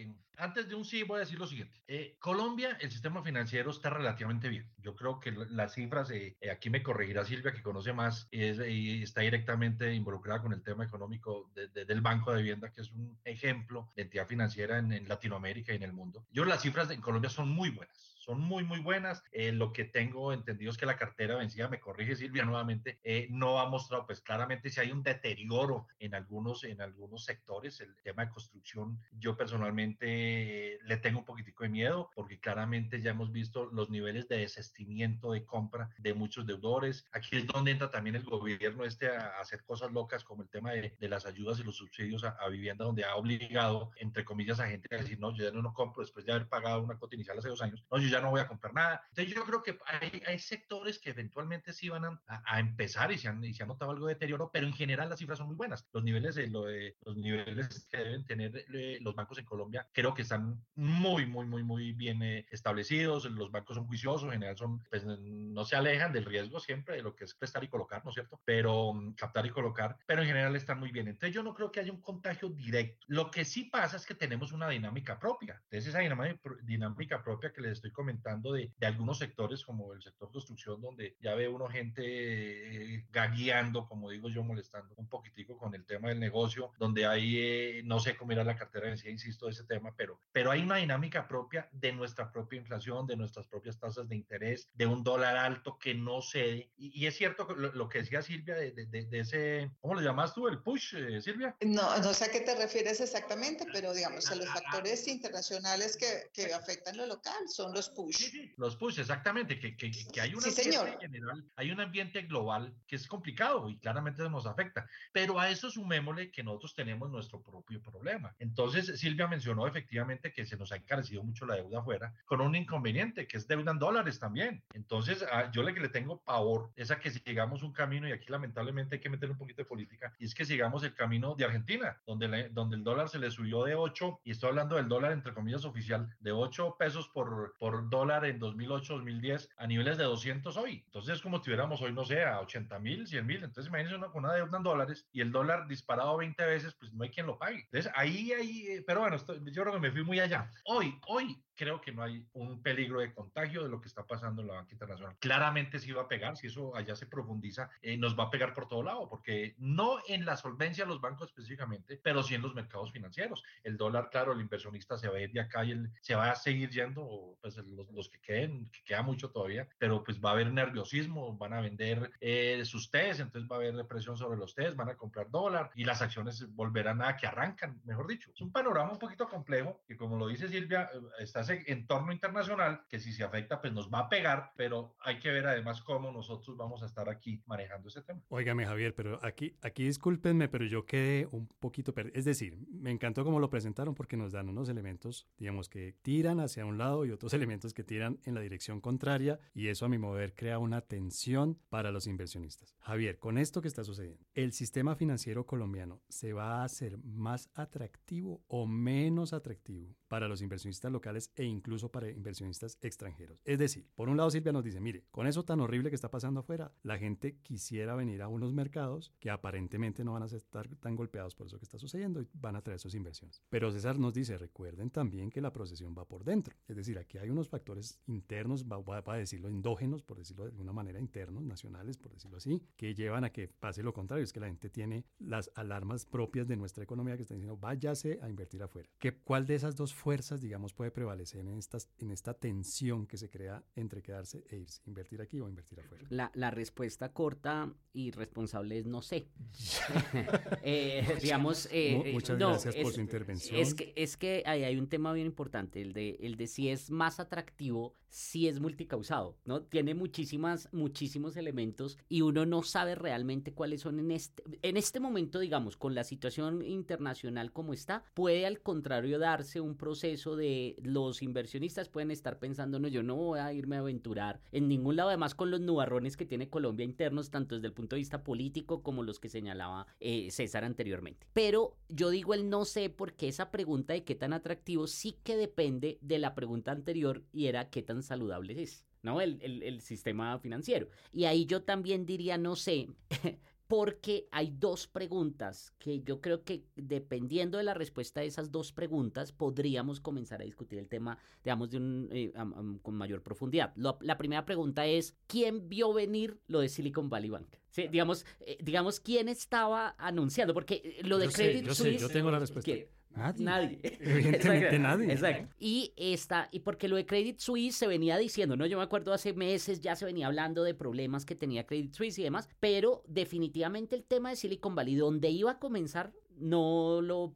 antes de un sí voy a decir lo siguiente. Eh, Colombia, el sistema financiero está relativamente bien. Yo creo que las cifras, eh, eh, aquí me corregirá Silvia, que conoce más y está directamente involucrada con el tema económico del Banco de Vivienda, que es un ejemplo de entidad financiera en, en Latinoamérica y en el mundo. Yo las cifras en Colombia son muy buenas son muy, muy buenas. Eh, lo que tengo entendido es que la cartera vencida, me corrige Silvia nuevamente, eh, no ha mostrado, pues claramente si hay un deterioro en algunos, en algunos sectores, el tema de construcción, yo personalmente eh, le tengo un poquitico de miedo porque claramente ya hemos visto los niveles de desestimiento de compra de muchos deudores. Aquí es donde entra también el gobierno este a, hacer cosas locas como el tema de, de las ayudas y los subsidios a, vivienda, donde ha obligado, entre comillas, a gente a decir, no, yo ya no, no compro después de haber pagado una cuota inicial hace dos años. No, yo ya no voy a comprar nada. Entonces yo creo que hay, hay sectores que eventualmente sí van a, a, empezar y se, han, y se ha notado algo de deterioro, pero en general las cifras son muy buenas. Los niveles, de, lo de, los niveles que deben tener eh, los bancos en Colombia creo que están muy, muy, muy, muy bien eh, establecidos. Los bancos son juiciosos, en general son, pues, no se alejan del riesgo siempre de lo que es prestar y colocar, ¿no es cierto? Pero mm, captar y colocar, pero en general están muy bien. Entonces yo no creo que haya un contagio directo. Lo que sí pasa es que tenemos una dinámica propia. Entonces esa dinámica propia que les estoy comentando de, de algunos sectores como el sector construcción, donde ya ve uno gente eh, gagueando, como digo yo, molestando un poquitico con el tema del negocio, donde hay, eh, no sé cómo irá la cartera en sí, insisto, de ese tema, pero, pero hay una dinámica propia de nuestra propia inflación, de nuestras propias tasas de interés, de un dólar alto que no cede. Y, es cierto lo, que decía Silvia de, de, ese, ¿cómo le llamas tú? ¿El push, eh, Silvia? No, no sé a qué te refieres exactamente, pero digamos, a los factores internacionales que, que afectan lo local son los push. los push, exactamente, que, que, que hay una sí, señor. general, hay un ambiente global que es complicado y claramente nos afecta, pero a eso sumémosle que nosotros tenemos nuestro propio problema. Entonces, Silvia mencionó efectivamente que se nos ha encarecido mucho la deuda afuera, con un inconveniente que es deuda en dólares también. Entonces, yo le que le tengo pavor es a que sigamos un camino, y aquí lamentablemente hay que meter un poquito de política, y es que sigamos el camino de Argentina, donde, donde el dólar se le subió de 8, y estoy hablando del dólar entre comillas oficial, de 8 pesos por, por dólar en 2008-2010 a niveles de 200 hoy. Entonces es como si tuviéramos hoy, no sé, a 80 mil, 100 mil. Entonces imagínense una, con una deuda en dólares y el dólar disparado 20 veces, pues no hay quien lo pague. Entonces ahí, ahí, eh, pero bueno, yo creo que me fui muy allá. Hoy, hoy creo que no hay un peligro de contagio de lo que está pasando en la banca internacional. Claramente sí va a pegar, si eso allá se profundiza, eh, nos va a pegar por todo lado, porque no en la solvencia de los bancos específicamente, pero sí en los mercados financieros. El dólar, claro, el inversionista se va a ir de acá y se va a seguir yendo, pues los, los, que queden, que queda mucho todavía, pero pues va a haber nerviosismo, van a vender eh, sus test, entonces va a haber presión sobre los test, van a comprar dólar y las acciones volverán a que arrancan, mejor dicho. Es un panorama un poquito complejo que como lo dice Silvia, eh, está entorno internacional que si se afecta, pues nos va a pegar, pero hay que ver además cómo nosotros vamos a estar aquí manejando ese tema. Óigame, Javier, pero aquí, aquí discúlpenme, pero yo quedé un poquito. Es decir, me encantó cómo lo presentaron porque nos dan unos elementos, digamos, que tiran hacia un lado y otros elementos que tiran en la dirección contraria y eso a mi mover crea una tensión para los inversionistas. Javier, con esto que está sucediendo, ¿el sistema financiero colombiano se va a hacer más atractivo o menos atractivo para los inversionistas locales e incluso para inversionistas extranjeros. Es decir, por un lado Silvia nos dice, mire, con eso tan horrible que está pasando afuera, la gente quisiera venir a unos mercados que aparentemente no van a estar tan golpeados por eso que está sucediendo y van a traer sus inversiones. Pero César nos dice, recuerden también que la procesión va por dentro. Es decir, aquí hay unos factores internos, va, a decirlo endógenos, por decirlo de alguna manera, internos, nacionales, por decirlo así, que llevan a que pase lo contrario, es que la gente tiene las alarmas propias de nuestra economía que están diciendo, váyase a invertir afuera. ¿Qué, ¿Cuál de esas dos fuerzas, digamos, puede prevalecer en, estas, en esta tensión que se crea entre quedarse e irse, invertir aquí o invertir afuera? La, la respuesta corta y responsable es no sé. eh, digamos, eh, eh, muchas gracias por su intervención. Es que, es que hay, hay un tema bien importante, el de, el de si es más atractivo, si es multicausado, ¿no? Tiene muchísimas, muchísimos elementos y uno no sabe realmente cuáles son en este, en este momento, digamos, con la situación internacional como está, puede al contrario darse un proceso de los inversionistas pueden estar pensando, no, yo no voy a irme a aventurar en ningún lado, además con los nubarrones que tiene Colombia internos, tanto desde el punto de vista político como los que señalaba eh, César anteriormente. Pero yo digo el no sé porque esa pregunta de qué tan atractivo sí que depende de la pregunta anterior y era qué tan saludable es. ¿no? El, el, el, sistema financiero. Y ahí yo también diría, no sé, porque hay dos preguntas que yo creo que dependiendo de la respuesta a esas dos preguntas podríamos comenzar a discutir el tema, digamos, de un, eh, con mayor profundidad. la primera pregunta es, ¿quién vio venir lo de Silicon Valley Bank? Sí, digamos, eh, digamos, ¿quién estaba anunciando? Porque eh, lo de Credit yo Suisse... Sé, yo tengo la respuesta. Nadie. Nadie. Evidentemente nadie. Exacto. Y esta, y porque lo de Credit Suisse se venía diciendo, ¿no? Yo me acuerdo hace meses ya se venía hablando de problemas que tenía Credit Suisse y demás, pero definitivamente el tema de Silicon Valley, donde iba a comenzar no lo,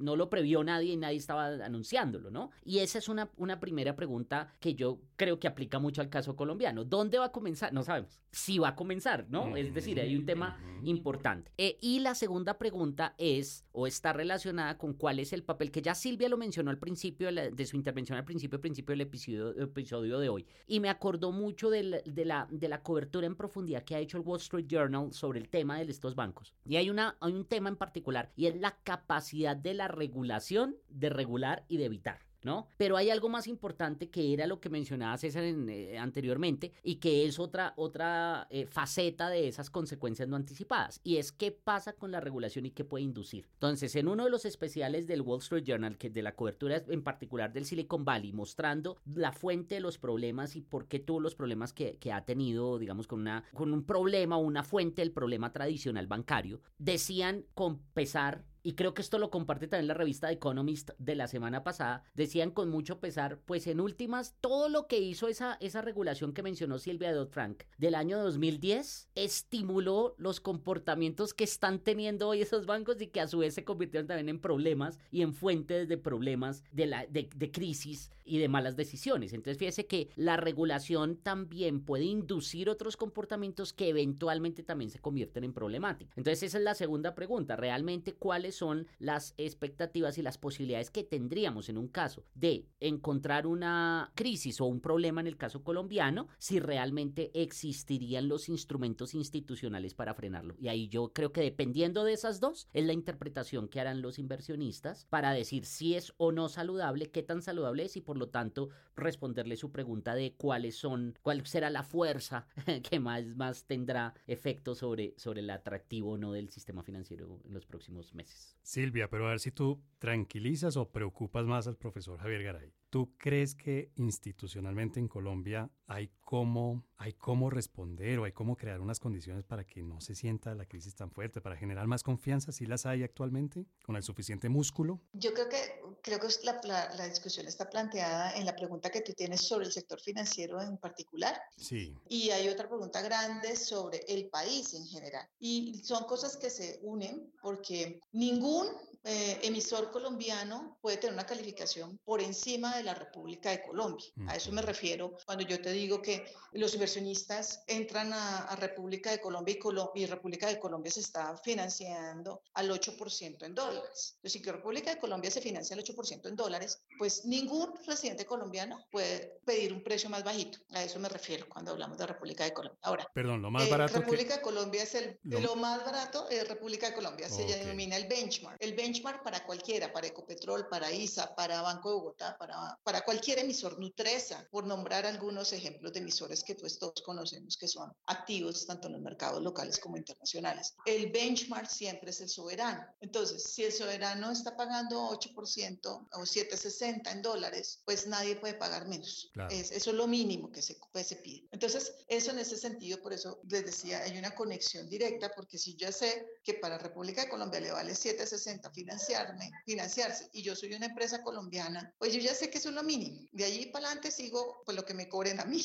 no lo previó nadie y nadie estaba anunciándolo, ¿no? Y esa es una, una primera pregunta que yo creo que aplica mucho al caso colombiano. ¿Dónde va a comenzar? No sabemos. Si va a comenzar, ¿no? Es decir, hay un tema importante. Eh, y la segunda pregunta es, o está relacionada con cuál es el papel que ya Silvia lo mencionó al principio de, su intervención, al principio, principio del episodio, episodio de hoy. Y me acordó mucho de la, de, la, de la cobertura en profundidad que ha hecho el Wall Street Journal sobre el tema de estos bancos. Y hay, una, hay un tema en particular y es la capacidad de la regulación de regular y de evitar. ¿No? Pero hay algo más importante que era lo que mencionaba César eh, anteriormente y que es otra, otra eh, faceta de esas consecuencias no anticipadas y es qué pasa con la regulación y qué puede inducir. Entonces, en uno de los especiales del Wall Street Journal, que de la cobertura en particular del Silicon Valley, mostrando la fuente de los problemas y por qué tuvo los problemas que, que ha tenido, digamos, con, una, con un problema o una fuente del problema tradicional bancario, decían con pesar y creo que esto lo comparte también la revista Economist de la semana pasada, decían con mucho pesar, pues en últimas, todo lo que hizo esa, esa regulación que mencionó Silvia Dodd-Frank del año 2010 estimuló los comportamientos que están teniendo hoy esos bancos y que a su vez se convirtieron también en problemas y en fuentes de problemas de, la, de, de crisis y de malas decisiones. Entonces fíjese que la regulación también puede inducir otros comportamientos que eventualmente también se convierten en problemáticos. Entonces esa es la segunda pregunta, realmente cuáles son las expectativas y las posibilidades que tendríamos en un caso de encontrar una crisis o un problema en el caso colombiano, si realmente existirían los instrumentos institucionales para frenarlo. Y ahí yo creo que dependiendo de esas dos, es la interpretación que harán los inversionistas para decir si es o no saludable, qué tan saludable es y por lo tanto responderle su pregunta de cuáles son, cuál será la fuerza que más, más tendrá efecto sobre, sobre el atractivo o no del sistema financiero en los próximos meses. Silvia, pero a ver si tú tranquilizas o preocupas más al profesor Javier Garay. ¿Tú crees que institucionalmente en Colombia hay cómo, hay cómo responder o hay cómo crear unas condiciones para que no se sienta la crisis tan fuerte, para generar más confianza? ¿Sí las hay actualmente con el suficiente músculo? Yo creo que, creo que la, la, discusión está planteada en la pregunta que tú tienes sobre el sector financiero en particular. Sí. Y hay otra pregunta grande sobre el país en general. Y son cosas que se unen porque ningún eh, emisor colombiano puede tener una calificación por encima de la República de Colombia. A eso me refiero cuando yo te digo que los inversionistas entran a, República de Colombia y, República de Colombia se está financiando al 8% en dólares. Entonces, si que República de Colombia se financia al 8% en dólares, pues ningún residente colombiano puede pedir un precio más bajito. A eso me refiero cuando hablamos de República de Colombia. Ahora, perdón, lo más eh, barato. República de Colombia es el, lo... más barato, es República de Colombia, se denomina el benchmark. El benchmark benchmark para cualquiera, para Ecopetrol, para ISA, para Banco de Bogotá, para, para cualquier emisor, Nutresa, por nombrar algunos ejemplos de emisores que pues todos conocemos que son activos tanto en los mercados locales como internacionales. El benchmark siempre es el soberano. Entonces, si el soberano está pagando 8% o 7,60 en dólares, pues nadie puede pagar menos. Es, eso es lo mínimo que se, pues, se pide. Entonces, eso en ese sentido, por eso les decía, hay una conexión directa, porque si yo sé que para República de Colombia le vale 7,60 financiarme, financiarse y yo soy una empresa colombiana, pues yo ya sé que eso es lo mínimo. De allí para adelante sigo pues lo que me cobren a mí.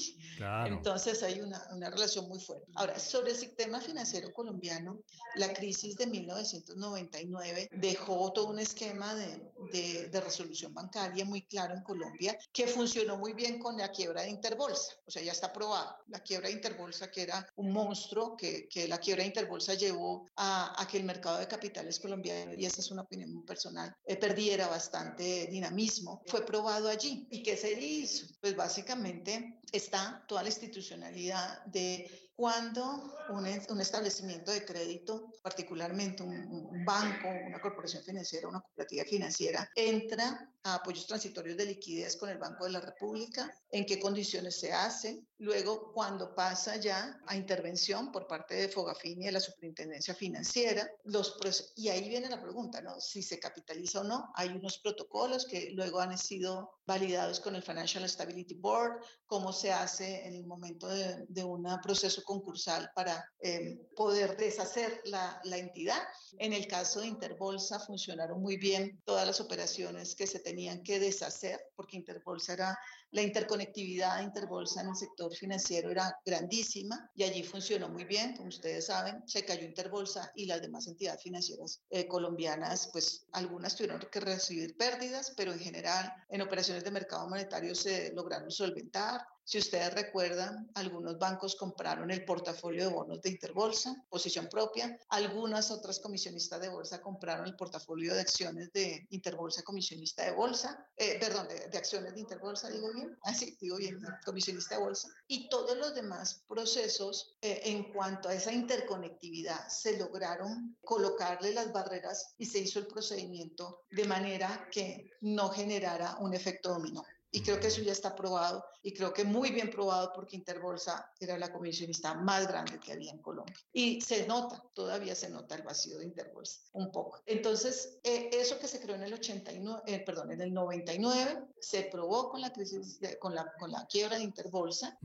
Entonces hay una, una relación muy fuerte. Ahora, sobre el sistema financiero colombiano, la crisis de 1999 dejó todo un esquema de, de, de resolución bancaria muy claro en Colombia que funcionó muy bien con la quiebra de Interbolsa. O sea, ya está probado. La quiebra de Interbolsa, que era un monstruo, que, que la quiebra de Interbolsa llevó a, a que el mercado de capitales colombiano, y esa es una opinión personal, eh, perdiera bastante dinamismo, fue probado allí. ¿Y qué se hizo? Pues básicamente está toda la institucionalidad de cuando un, un, establecimiento de crédito, particularmente un, un, banco, una corporación financiera, una cooperativa financiera, entra a apoyos transitorios de liquidez con el Banco de la República, en qué condiciones se hace, luego cuando pasa ya a intervención por parte de Fogafín y de la Superintendencia Financiera, los y ahí viene la pregunta, ¿no? Si se capitaliza o no, hay unos protocolos que luego han sido validados con el Financial Stability Board, cómo se hace en el momento de, de un proceso concursal para eh, poder deshacer la, la entidad. En el caso de Interbolsa funcionaron muy bien todas las operaciones que se tenían que deshacer, porque Interbolsa era la interconectividad de Interbolsa en el sector financiero era grandísima y allí funcionó muy bien. Como ustedes saben, se cayó Interbolsa y las demás entidades financieras eh, colombianas, pues algunas tuvieron que recibir pérdidas, pero en general en operaciones de mercado monetario se lograron solventar. Si ustedes recuerdan, algunos bancos compraron el portafolio de bonos de Interbolsa, posición propia. Algunas otras comisionistas de bolsa compraron el portafolio de acciones de Interbolsa, comisionista de bolsa, eh, perdón, de, acciones de Interbolsa, digo bien, así digo bien, comisionista de bolsa. Y todos los demás procesos eh, en cuanto a esa interconectividad se lograron colocarle las barreras y se hizo el procedimiento de manera que no generara un efecto dominó. Y creo que eso ya está probado y creo que muy bien probado porque Interbolsa era la comisionista más grande que había en Colombia. Y se nota, todavía se nota el vacío de Interbolsa, un poco. Entonces, eh, eso que se creó en el 89, eh, perdón, en el 99, se probó con la crisis, con, la, con la quiebra de Interbolsa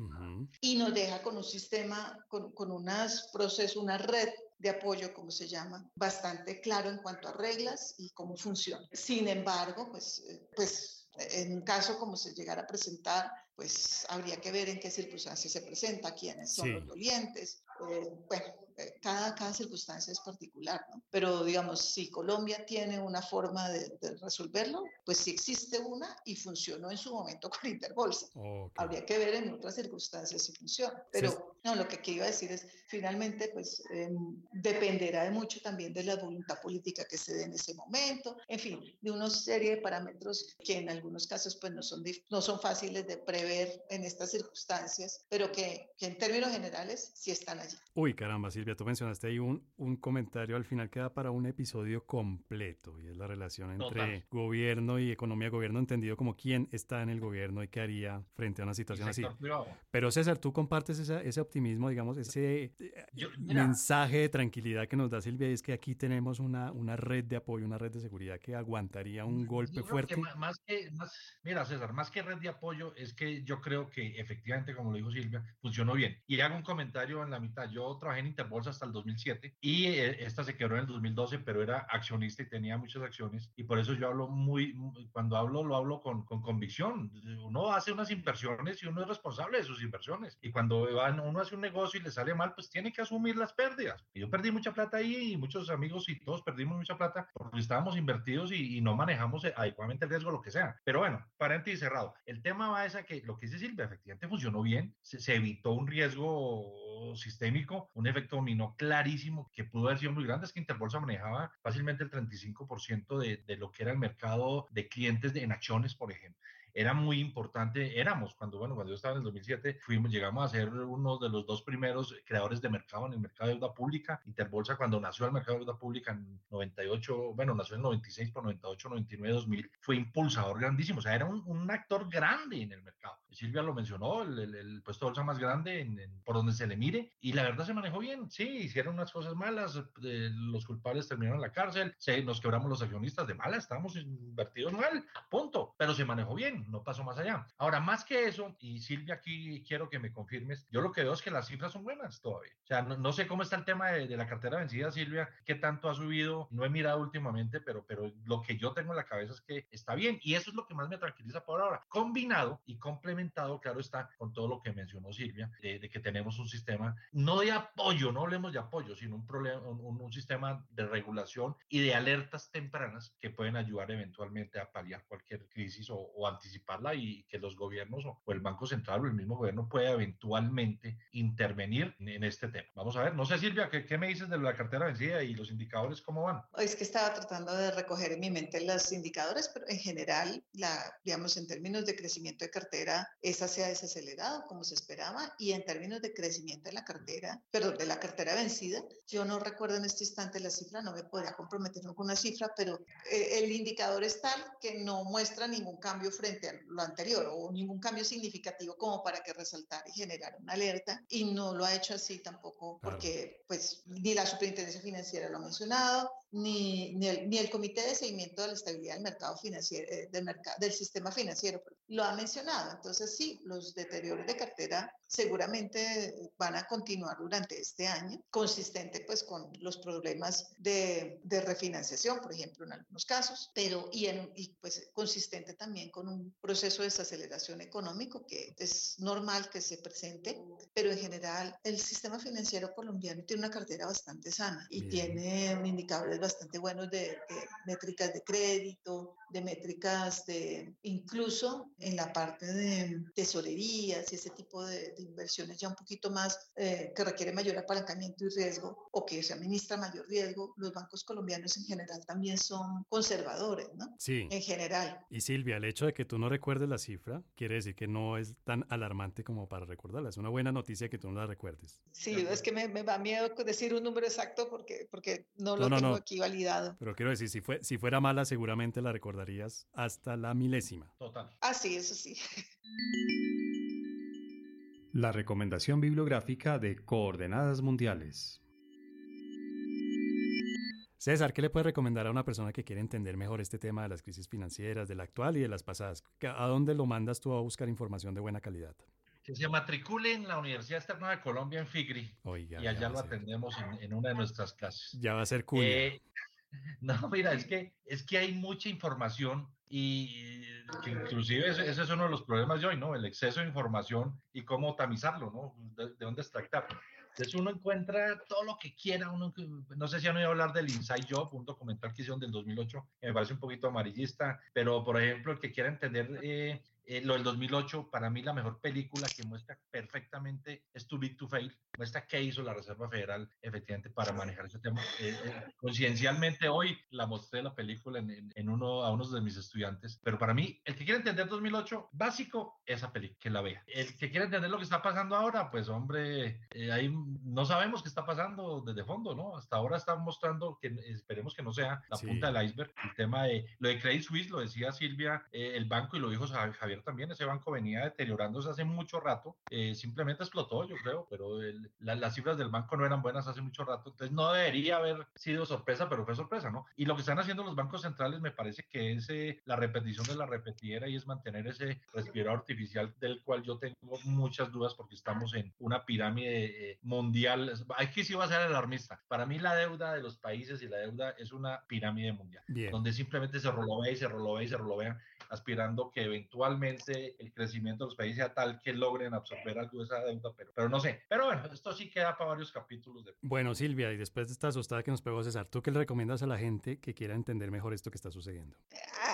y nos deja con un sistema, con, con unos procesos, una red de apoyo, como se llama, bastante claro en cuanto a reglas y cómo funciona. Sin embargo, pues, eh, pues en un caso como se llegara a presentar, pues habría que ver en qué circunstancias se presenta, quiénes son los dolientes. Eh, bueno, cada, cada circunstancia es particular, ¿no? Pero digamos, si Colombia tiene una forma de, resolverlo, pues sí existe una y funcionó en su momento con Interbolsa. Habría que ver en otras circunstancias si funciona. Pero no, lo que iba a decir es, finalmente, pues em, dependerá de mucho también de la voluntad política que se dé en ese momento, en fin, de una serie de parámetros que en algunos casos pues no son, no son fáciles de prever en estas circunstancias, pero que, que en términos generales sí están allí. Uy, caramba, Silvia, tú mencionaste ahí un, un comentario al final que da para un episodio completo y es la relación entre gobierno y economía, gobierno entendido como quién está en el gobierno y qué haría frente a una situación así. Pero César, tú compartes esa, ese optimismo, digamos, ese eh, mensaje de tranquilidad que nos da Silvia y es que aquí tenemos una, una red de apoyo, una red de seguridad que aguantaría un golpe fuerte. más que, más, mira, César, más que red de apoyo es que yo creo que efectivamente, como lo dijo Silvia, funcionó bien. Y hago un comentario en la mitad. Yo trabajé en Interbolsa hasta el 2007 y eh, esta se quebró en el 2012, pero era accionista y tenía muchas acciones. Y por eso yo hablo muy, cuando hablo, lo hablo con, con convicción. Uno hace unas inversiones y uno es responsable de sus inversiones. Y cuando uno hace un negocio y le sale mal, pues tiene que asumir las pérdidas. Y yo perdí mucha plata ahí y muchos amigos y todos perdimos mucha plata porque estábamos invertidos y, no manejamos adecuadamente el riesgo, lo que sea. Pero bueno, paréntesis cerrado. El tema va a que lo que dice Silvia, efectivamente funcionó bien, se, evitó un riesgo sistémico, un efecto dominó clarísimo que pudo haber sido muy grande, es que Interbolsa manejaba fácilmente el 35% de, lo que era el mercado de clientes de, en acciones, por ejemplo era muy importante, éramos cuando, bueno, cuando yo estaba en el 2007, fuimos, llegamos a ser uno de los dos primeros creadores de mercado en el mercado de deuda pública. Interbolsa, cuando nació el mercado de deuda pública en 98, bueno, nació en 96, por 98, 99, 2000, fue impulsador grandísimo, o sea, era un actor grande en el mercado. Silvia lo mencionó, el, el, puesto de bolsa más grande por donde se le mire, y la verdad se manejó bien, sí, hicieron unas cosas malas, eh, los culpables terminaron en la cárcel, sí, nos quebramos los accionistas de mala, estábamos invertidos mal, punto, pero se manejó bien no pasó más allá. Ahora, más que eso, y Silvia, aquí quiero que me confirmes, yo lo que veo es que las cifras son buenas todavía. O sea, no, sé cómo está el tema de, la cartera vencida, Silvia, qué tanto ha subido, no he mirado últimamente, pero, pero lo que yo tengo en la cabeza es que está bien, y eso es lo que más me tranquiliza por ahora, combinado y complementado, claro está, con todo lo que mencionó Silvia, de, que tenemos un sistema, no de apoyo, no hablemos de apoyo, sino un, problema, un, un sistema de regulación y de alertas tempranas que pueden ayudar eventualmente a paliar cualquier crisis o, o anticipar anticiparla y que los gobiernos o, el Banco Central o el mismo gobierno pueda eventualmente intervenir en, este tema. Vamos a ver, no sé Silvia, ¿qué, ¿qué, me dices de la cartera vencida y los indicadores cómo van? Es que estaba tratando de recoger en mi mente los indicadores, pero en general, la, digamos, en términos de crecimiento de cartera, esa se ha desacelerado como se esperaba y en términos de crecimiento de la cartera, perdón, de la cartera vencida, yo no recuerdo en este instante la cifra, no me podría comprometer con una cifra, pero eh, el indicador es tal que no muestra ningún cambio frente lo anterior o ningún cambio significativo como para que resaltar y generar una alerta y no lo ha hecho así tampoco porque pues ni la superintendencia financiera lo ha mencionado ni, ni, el, ni el Comité de Seguimiento de la Estabilidad del Mercado Financiero, eh, del, mercado, del Sistema Financiero, lo ha mencionado. Entonces, sí, los deterioros de cartera seguramente van a continuar durante este año, consistente pues con los problemas de, de refinanciación, por ejemplo, en algunos casos, pero y, en, y pues consistente también con un proceso de desaceleración económico que es normal que se presente, pero en general el sistema financiero colombiano tiene una cartera bastante sana y tiene indicadores bastante buenos de, de métricas de crédito, de métricas de incluso en la parte de tesorerías y ese tipo de, de inversiones ya un poquito más eh, que requiere mayor apalancamiento y riesgo o que se administra mayor riesgo, los bancos colombianos en general también son conservadores, ¿no? Sí. En general. Y Silvia, el hecho de que tú no recuerdes la cifra quiere decir que no es tan alarmante como para recordarla. Es una buena noticia que tú no la recuerdes. Sí, es que me, me da miedo decir un número exacto porque, porque no lo no, tengo no. aquí validado. Pero quiero decir, si, fue, si fuera mala, seguramente la recordarías hasta la milésima. Total. Ah, sí, eso sí. La recomendación bibliográfica de Coordenadas Mundiales. César, ¿qué le puede recomendar a una persona que quiere entender mejor este tema de las crisis financieras, de la actual y de las pasadas? ¿A dónde lo mandas tú a buscar información de buena calidad? Que se matricule en la Universidad Externa de Colombia en FIGRI. Oiga, y allá lo atendemos en, en, una de nuestras clases. Ya va a ser cool. Eh, no, mira, es que, es que hay mucha información y que inclusive ese, ese, es uno de los problemas de hoy, ¿no? El exceso de información y cómo tamizarlo, ¿no? De, de dónde extractar. Entonces uno encuentra todo lo que quiera, uno, no sé si han oído hablar del Inside Job, un documental que hicieron del 2008, que me parece un poquito amarillista, pero por ejemplo, el que quiera entender eh, eh, lo del 2008, para mí la mejor película que muestra perfectamente es Too Big to Fail, muestra qué hizo la Reserva Federal efectivamente para manejar ese tema. Eh, eh, coincidencialmente hoy la mostré la película en, en, en, uno a unos de mis estudiantes, pero para mí, el que quiere entender 2008, básico, esa película, que la vea. El que quiere entender lo que está pasando ahora, pues hombre, eh, ahí no sabemos qué está pasando desde fondo, ¿no? Hasta ahora están mostrando que esperemos que no sea la sí. punta del iceberg. El tema de lo de Credit Suisse, lo decía Silvia, eh, el banco y lo dijo Javier también, ese banco venía deteriorándose hace mucho rato, eh, simplemente explotó, yo creo, pero el, la, las cifras del banco no eran buenas hace mucho rato, entonces no debería haber sido sorpresa, pero fue sorpresa, ¿no? Y lo que están haciendo los bancos centrales me parece que es eh, la repetición de la repetidera y es mantener ese respirador artificial del cual yo tengo muchas dudas porque estamos en una pirámide eh, mundial. Aquí sí va a ser alarmista. Para mí la deuda de los países y la deuda es una pirámide mundial, Bien. donde simplemente se rolobea y se rolobea y se rolobea, aspirando que eventualmente el crecimiento de los países sea tal que logren absorber algo de esa deuda, pero, pero no sé. Pero bueno, esto sí queda para varios capítulos. De... Bueno, Silvia, y después de esta asustada que nos pegó César, ¿tú qué le recomiendas a la gente que quiera entender mejor esto que está sucediendo?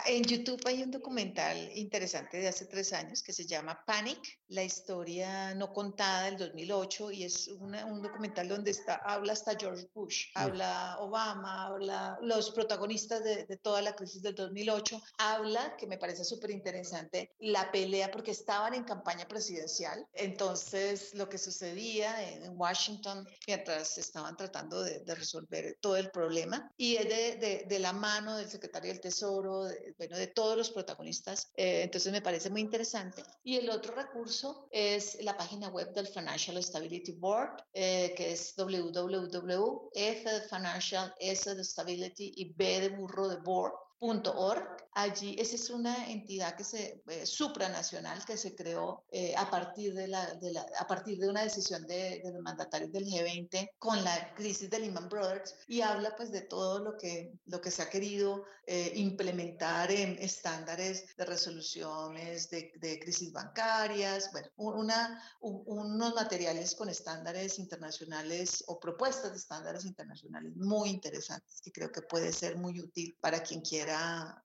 En YouTube hay un documental interesante de hace tres años que se llama Panic, la historia no contada del 2008, y es una, un documental donde está, habla hasta George Bush, habla Obama, habla los protagonistas de, de toda la crisis del 2008, habla, que me parece súper interesante, la pelea porque estaban en campaña presidencial, entonces lo que sucedía en Washington mientras estaban tratando de, resolver todo el problema, y es de, de, de, la mano del secretario del Tesoro, de, bueno, de todos los protagonistas, eh, entonces me parece muy interesante. Y el otro recurso es la página web del Financial Stability Board, eh, que es www.f de Financial, S de Stability y B de burro de Board .org. Allí, esa es una entidad que se, eh, supranacional que se creó eh, a, partir de la, de la, a partir de una decisión de, de, los mandatarios del G20 con la crisis de Lehman Brothers y habla pues de todo lo que, lo que se ha querido eh, implementar en estándares de resoluciones de, de crisis bancarias, bueno, una, un, unos materiales con estándares internacionales o propuestas de estándares internacionales muy interesantes que creo que puede ser muy útil para quien quiera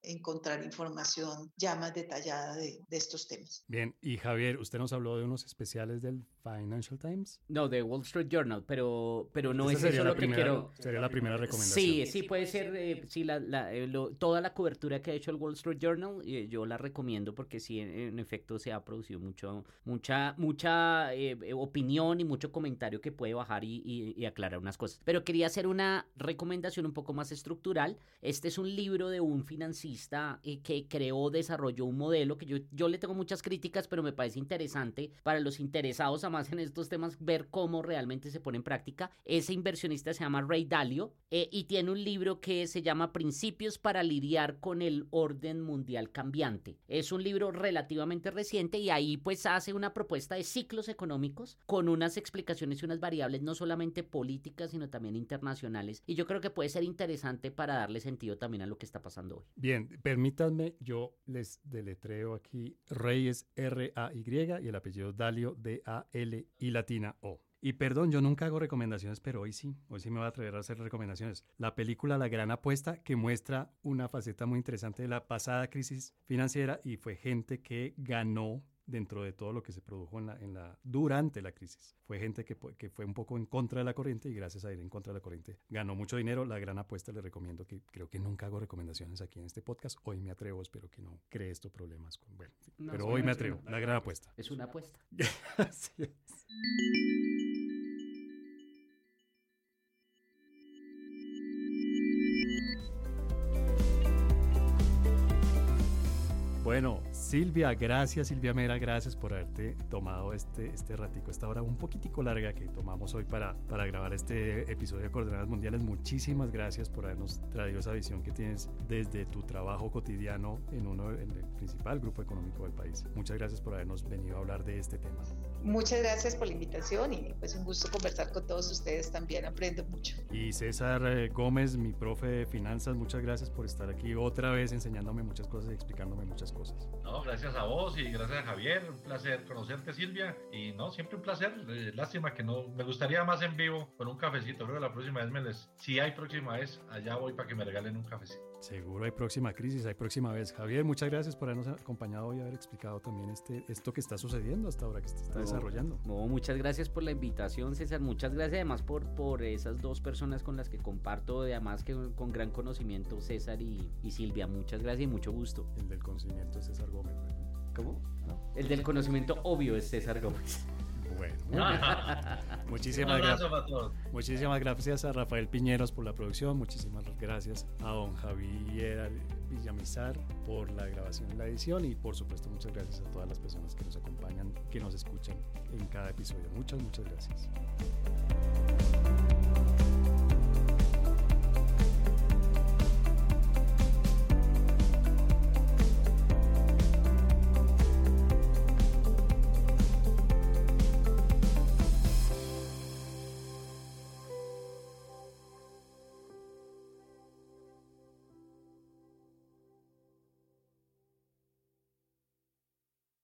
encontrar información ya más detallada de, de, estos temas. Bien, y Javier, usted nos habló de unos especiales del Financial Times. No, de Wall Street Journal, pero, pero no Esa es eso lo primera, que quiero. Sería la primera recomendación. Sí, sí puede ser, eh, sí, la, la, eh, lo, toda la cobertura que ha hecho el Wall Street Journal, eh, yo la recomiendo porque sí, en, en, efecto, se ha producido mucho, mucha, mucha eh, opinión y mucho comentario que puede bajar y, y, y aclarar unas cosas. Pero quería hacer una recomendación un poco más estructural. Este es un libro de un financista eh, que creó, desarrolló un modelo que yo, yo le tengo muchas críticas, pero me parece interesante para los interesados además en estos temas ver cómo realmente se pone en práctica. Ese inversionista se llama Ray Dalio eh, y tiene un libro que se llama Principios para lidiar con el orden mundial cambiante. Es un libro relativamente reciente y ahí pues hace una propuesta de ciclos económicos con unas explicaciones y unas variables no solamente políticas sino también internacionales y yo creo que puede ser interesante para darle sentido también a lo que está pasando hoy. Bien, permítanme, yo les deletreo aquí, Reyes R-A-Y y el apellido Dalio D-A-L y latina O. Y perdón, yo nunca hago recomendaciones, pero hoy sí, hoy sí me voy a atrever a hacer recomendaciones. La película La Gran Apuesta, que muestra una faceta muy interesante de la pasada crisis financiera y fue gente que ganó dentro de todo lo que se produjo en la, en la, durante la crisis. Fue gente que, que, fue un poco en contra de la corriente y gracias a ir en contra de la corriente ganó mucho dinero. La gran apuesta le recomiendo que creo que nunca hago recomendaciones aquí en este podcast. Hoy me atrevo, espero que no cree esto problemas. Con, bueno, pero hoy me atrevo. La gran apuesta. Es una apuesta. Así es. Bueno, Silvia, gracias Silvia Mera, gracias por haberte tomado este, este ratico, esta hora un poquitico larga que tomamos hoy para, para grabar este episodio de Coordenadas Mundiales. Muchísimas gracias por habernos traído esa visión que tienes desde tu trabajo cotidiano en uno en el principal grupo económico del país. Muchas gracias por habernos venido a hablar de este tema. Muchas gracias por la invitación y pues un gusto conversar con todos ustedes también, aprendo mucho. Y César eh, Gómez, mi profe de finanzas, muchas gracias por estar aquí otra vez enseñándome muchas cosas y explicándome muchas cosas. No, gracias a vos y gracias a Javier. Un placer conocerte, Silvia. Y no, siempre un placer. Eh, lástima que no. Me gustaría más en vivo con un cafecito. Creo que la próxima vez me les. Si hay próxima vez, allá voy para que me regalen un cafecito. Seguro hay próxima crisis, hay próxima vez. Javier, muchas gracias por habernos acompañado y haber explicado también este, esto que está sucediendo hasta ahora, que se está desarrollando. No, muchas gracias por la invitación, César. Muchas gracias además por, por esas dos personas con las que comparto, además que con gran conocimiento, César y, y Silvia. Muchas gracias y mucho gusto. El del conocimiento es César Gómez. ¿Cómo? El del conocimiento obvio es César Gómez. Bueno, muchísimas gracias. Muchísimas gracias a Rafael Piñeros por la producción. Muchísimas gracias a don Javier Villamizar por la grabación y la edición. Y por supuesto, muchas gracias a todas las personas que nos acompañan, que nos escuchan en cada episodio. Muchas, muchas gracias.